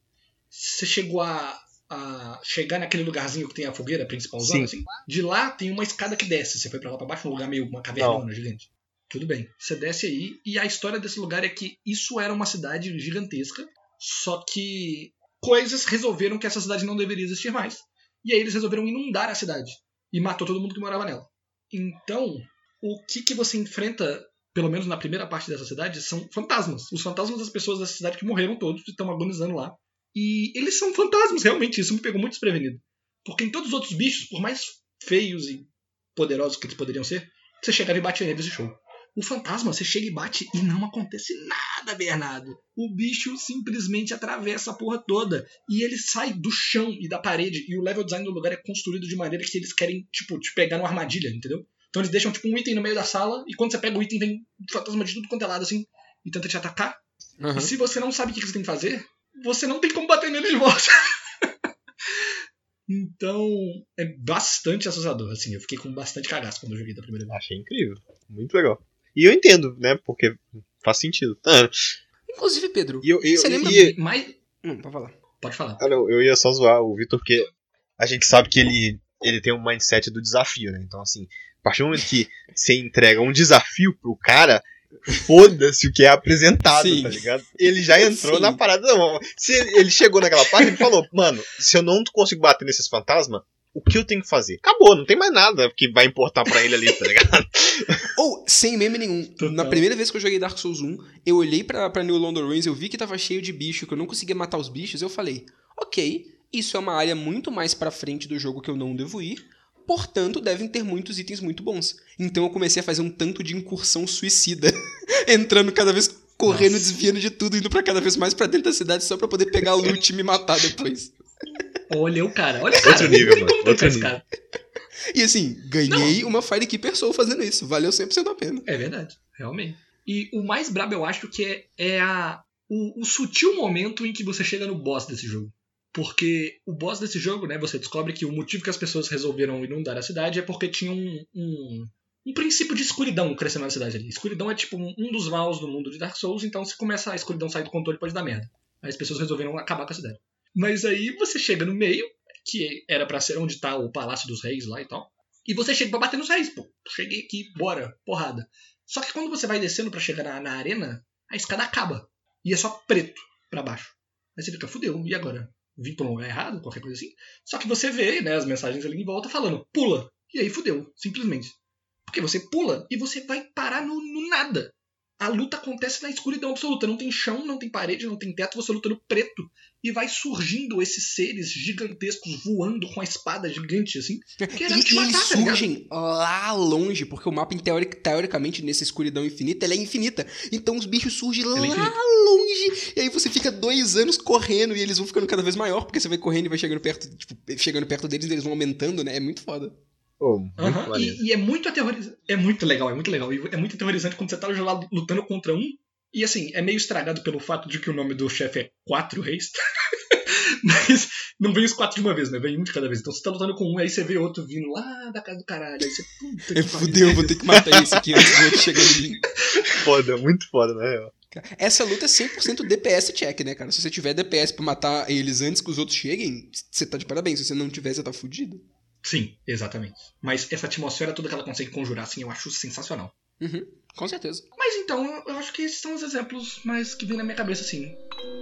Você chegou a, a chegar naquele lugarzinho que tem a fogueira principal Sim. assim? De lá tem uma escada que desce. Você foi pra lá pra baixo, um lugar meio uma caverna gigante. Tudo bem. Você desce aí, e a história desse lugar é que isso era uma cidade gigantesca, só que coisas resolveram que essa cidade não deveria existir mais. E aí eles resolveram inundar a cidade. E matou todo mundo que morava nela. Então, o que, que você enfrenta, pelo menos na primeira parte dessa cidade, são fantasmas. Os fantasmas das pessoas dessa cidade que morreram todos e estão agonizando lá. E eles são fantasmas, realmente. Isso me pegou muito desprevenido. Porque em todos os outros bichos, por mais feios e poderosos que eles poderiam ser, você chegava e batia neles e show. O fantasma, você chega e bate e não acontece nada, Bernardo. O bicho simplesmente atravessa a porra toda. E ele sai do chão e da parede. E o level design do lugar é construído de maneira que eles querem, tipo, te pegar numa armadilha, entendeu? Então eles deixam, tipo, um item no meio da sala. E quando você pega o item, vem um fantasma de tudo quanto é lado, assim. E tenta te atacar. Uhum. E se você não sabe o que você tem que fazer, você não tem como bater nele de volta. (laughs) Então, é bastante assustador, assim. Eu fiquei com bastante cagaço quando eu joguei da primeira vez. Achei incrível. Muito legal. E eu entendo, né? Porque faz sentido. Ah. Inclusive, Pedro, eu, eu, você lembra e... mais. Hum, pode falar. Pode falar. Ah, não, eu ia só zoar o Vitor, porque a gente sabe que ele, ele tem um mindset do desafio, né? Então, assim, partir do momento que você entrega um desafio pro cara, foda-se o que é apresentado, Sim. tá ligado? Ele já entrou Sim. na parada. Não, se ele chegou naquela parte, ele falou, mano, se eu não consigo bater nesses fantasmas, o que eu tenho que fazer? Acabou, não tem mais nada que vai importar para ele ali, tá ligado? (laughs) Ou, sem meme nenhum. Total. Na primeira vez que eu joguei Dark Souls 1, eu olhei pra, pra New London Ruins, eu vi que tava cheio de bicho, que eu não conseguia matar os bichos, eu falei, ok, isso é uma área muito mais pra frente do jogo que eu não devo ir, portanto devem ter muitos itens muito bons. Então eu comecei a fazer um tanto de incursão suicida, (laughs) entrando cada vez correndo, Nossa. desviando de tudo, indo para cada vez mais para dentro da cidade só para poder pegar o loot e me matar depois. Olha o cara, olha o cara. Outro nível, mano. Outro nível. Cara. E assim, ganhei Não. uma Firekeeper Soul fazendo isso. Valeu 100% a pena. É verdade, realmente. E o mais brabo eu acho que é, é a, o, o, sutil momento em que você chega no boss desse jogo. Porque o boss desse jogo, né, você descobre que o motivo que as pessoas resolveram inundar a cidade é porque tinha um, um, um princípio de escuridão crescendo na cidade ali. Escuridão é tipo um, um dos maus do mundo de Dark Souls, então se começa a escuridão sair do controle pode dar merda. Aí as pessoas resolveram acabar com a cidade. Mas aí você chega no meio, que era para ser onde tá o Palácio dos Reis lá e tal. E você chega pra bater nos reis, pô. Cheguei aqui, bora, porrada. Só que quando você vai descendo para chegar na, na, arena, a escada acaba. E é só preto para baixo. Aí você fica, fudeu, e agora? Vim pra um lugar errado, qualquer coisa assim. Só que você vê, né, as mensagens ali em volta falando, pula. E aí fudeu, simplesmente. Porque você pula e você vai parar no, no nada a luta acontece na escuridão absoluta. Não tem chão, não tem parede, não tem teto, você luta no preto. E vai surgindo esses seres gigantescos voando com a espada gigante, assim. Querendo e, te matar, eles tá surgem lá longe, porque o mapa, teoric, teoricamente, nessa escuridão infinita, ela é infinita. Então os bichos surgem ela é lá é longe. E aí você fica dois anos correndo e eles vão ficando cada vez maior, porque você vai correndo e vai chegando perto, tipo, chegando perto deles e eles vão aumentando, né? É muito foda. Oh, uhum. e, e, é muito aterrorizante. É muito legal, é muito legal. E é muito aterrorizante quando você tá lá lutando contra um. E assim, é meio estragado pelo fato de que o nome do chefe é Quatro Reis. (laughs) Mas não vem os quatro de uma vez, né? Vem um de cada vez. Então você tá lutando com um, aí você vê outro vindo lá da casa do caralho. Aí você, puta é, Fudeu, vou ter que matar esse aqui antes do outro chegar em mim. (laughs) Foda, muito foda, né? Essa luta é 100% DPS check, né, cara? Se você tiver DPS pra matar eles antes que os outros cheguem, você tá de parabéns. Se você não tiver, você tá fudido. Sim, exatamente. Mas essa atmosfera toda que ela consegue conjurar, assim, eu acho sensacional. Uhum, com certeza. Mas então, eu acho que esses são os exemplos mais que vêm na minha cabeça, assim.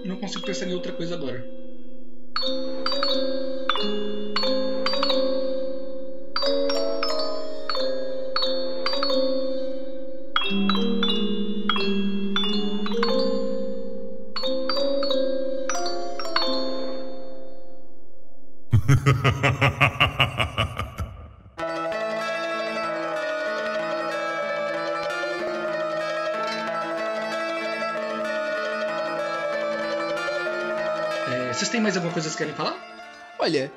Não consigo pensar em outra coisa agora. (laughs) vocês têm mais alguma coisa que vocês querem falar? Olha,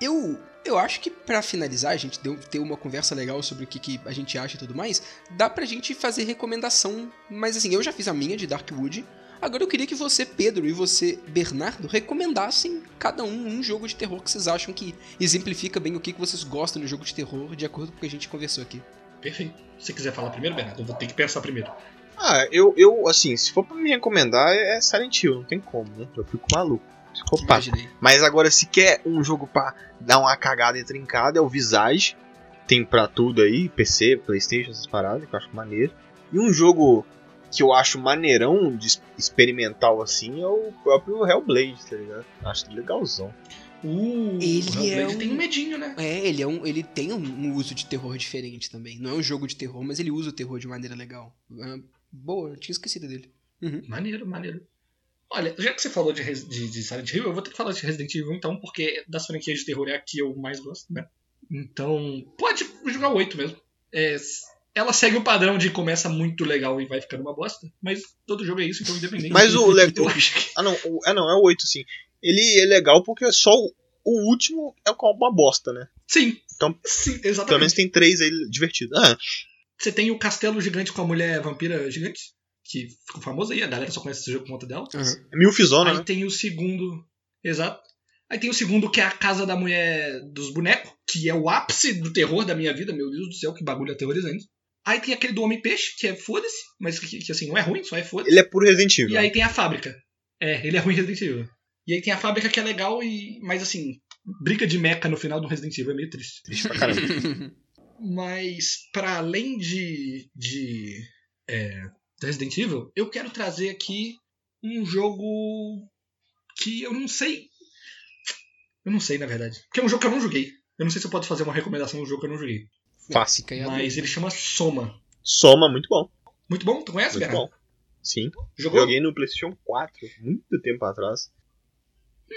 eu eu acho que para finalizar, a gente deu, ter uma conversa legal sobre o que, que, a gente acha e tudo mais, dá pra gente fazer recomendação. Mas assim, eu já fiz a minha de Darkwood. Agora eu queria que você, Pedro, e você, Bernardo, recomendassem cada um um jogo de terror que vocês acham que exemplifica bem o que, que vocês gostam no jogo de terror, de acordo com o que a gente conversou aqui. Perfeito. Se você quiser falar primeiro, Bernardo, eu vou ter que pensar primeiro. Ah, eu, eu assim, se for pra me recomendar, é Silent Hill, não tem como, né? Eu fico maluco. Psicopata. Mas agora, se quer um jogo pra dar uma cagada e trincada, é o Visage. Tem pra tudo aí, PC, Playstation, essas paradas, que eu acho maneiro. E um jogo que eu acho maneirão de experimental assim é o próprio Hellblade, tá ligado? Acho legalzão. Uh, ele é um... tem um medinho, né? É, ele, é um, ele tem um, um, uso de terror diferente também. Não é um jogo de terror, mas ele usa o terror de maneira legal. É, boa, eu tinha esquecido dele. Uhum. Maneiro, maneiro. Olha, já que você falou de, de, de, Silent Hill, eu vou ter que falar de Resident Evil então, porque das franquias de terror é a que eu mais gosto, né? Então, pode jogar o 8 mesmo. É, ela segue o padrão de começa muito legal e vai ficando uma bosta, mas todo jogo é isso, então independente. Mas o (laughs) legal. Ah, não, o... ah, não, é o 8 sim. Ele é legal porque só o, o último é uma bosta, né? Sim. Então, sim, exatamente. Pelo menos tem três aí divertidos. Ah. Você tem o castelo gigante com a mulher vampira gigante que ficou famoso aí, a galera só conhece esse jogo por conta dela. Uhum. É Milfizona, Aí né? tem o segundo. Exato. Aí tem o segundo, que é a Casa da Mulher dos Bonecos, que é o ápice do terror da minha vida, meu Deus do céu, que bagulho aterrorizante. Aí tem aquele do Homem-Peixe, que é foda-se, mas que, que, assim, não é ruim, só é foda-se. Ele é puro Resident Evil. E aí tem a fábrica. É, ele é ruim Resident Evil. E aí tem a fábrica que é legal, e mas assim, briga de meca no final do Resident Evil é meio triste. Triste pra caramba. (laughs) mas, para além de, de é, Resident Evil, eu quero trazer aqui um jogo que eu não sei. Eu não sei, na verdade. Porque é um jogo que eu não joguei. Eu não sei se eu posso fazer uma recomendação de um jogo que eu não joguei. Fácil. Mas ele chama Soma. Soma, muito bom. Muito bom? Tu conhece, Muito Bernardo? bom. Sim. Jogou? Joguei no PlayStation 4, muito tempo atrás.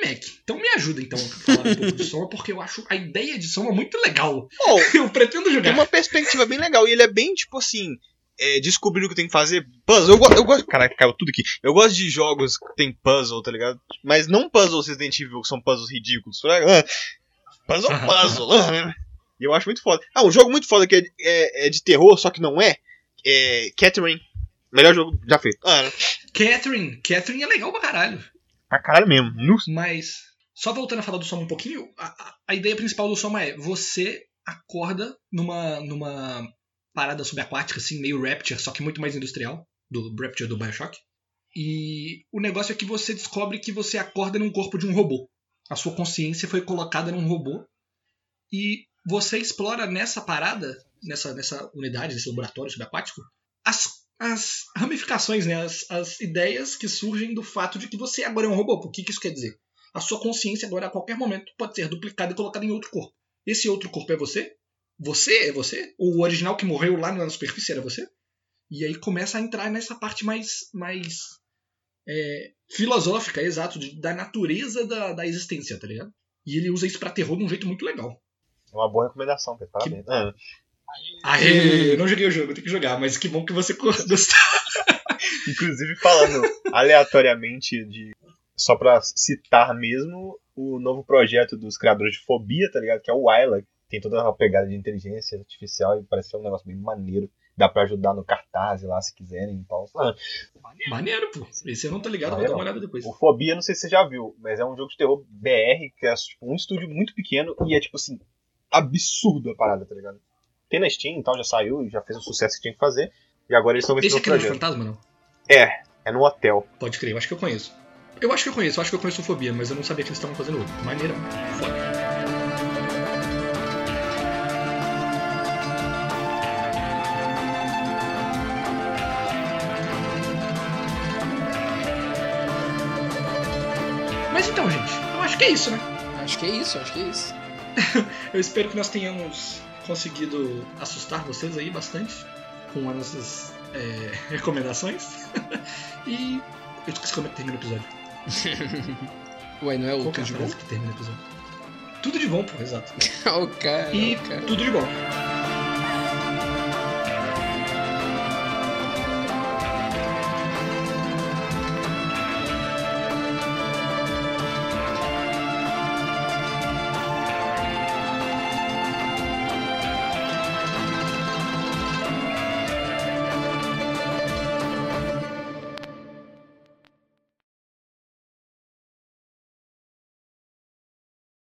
Mac, então me ajuda então a falar um pouco de Soma, porque eu acho a ideia de Soma muito legal. Oh, (laughs) eu pretendo jogar. Tem uma perspectiva bem legal e ele é bem tipo assim é, descobrir o que tem que fazer. Puzzle, eu, eu gosto. Caraca, caiu tudo aqui. Eu gosto de jogos que tem puzzle, tá ligado? Mas não puzzles Resident Evil, que são puzzles ridículos. Ah, puzzle, puzzle. Ah, e eu acho muito foda. Ah, um jogo muito foda que é, é, é de terror, só que não é. É Catherine. Melhor jogo já feito. Ah, Catherine. Catherine é legal pra caralho. Pra caralho mesmo. Nossa. Mas, só voltando a falar do Soma um pouquinho, a, a ideia principal do Soma é você acorda numa, numa parada subaquática, assim, meio Rapture, só que muito mais industrial, do Rapture do Bioshock. E o negócio é que você descobre que você acorda num corpo de um robô. A sua consciência foi colocada num robô. E você explora nessa parada, nessa, nessa unidade, nesse laboratório subaquático, as, as ramificações, né? As, as ideias que surgem do fato de que você agora é um robô. O que, que isso quer dizer? A sua consciência agora, a qualquer momento, pode ser duplicada e colocada em outro corpo. Esse outro corpo é você? Você é você? O original que morreu lá na superfície era você? E aí começa a entrar nessa parte mais, mais é, filosófica, exato, de, da natureza da, da existência, tá ligado? E ele usa isso pra terror de um jeito muito legal. É uma boa recomendação, Pedro. Parabéns. Que... Ah. Aê, eu não joguei o jogo, tenho que jogar, mas que bom que você (laughs) gostou. Inclusive, falando aleatoriamente de. Só pra citar mesmo o novo projeto dos criadores de Fobia, tá ligado? Que é o Wyla, tem toda uma pegada de inteligência artificial e parece ser um negócio bem maneiro. Dá pra ajudar no cartaz lá, se quiserem. Então, ah, maneiro, pô. Esse eu não tô ligado, vou dar uma olhada depois. O Fobia, não sei se você já viu, mas é um jogo de terror BR, que é tipo, um estúdio muito pequeno e é tipo assim, absurdo a parada, tá ligado? Tem na Steam, então já saiu, já fez o sucesso que tinha que fazer. E agora eles estão vendo Esse aqui é do fantasma, não? É, é no hotel. Pode crer, eu acho que eu conheço. Eu acho que eu conheço, eu acho que eu conheço o Fobia, mas eu não sabia que eles estavam fazendo outro. Maneiro, foda. É isso, né? Acho que é isso, acho que é isso. (laughs) eu espero que nós tenhamos conseguido assustar vocês aí bastante com as nossas é, (laughs) recomendações. (laughs) e eu esqueci como é que termina o episódio. Ué, não é o Qual que é a frase que termina o episódio? Tudo de bom, pô, exato. o cara, e o cara. tudo de bom.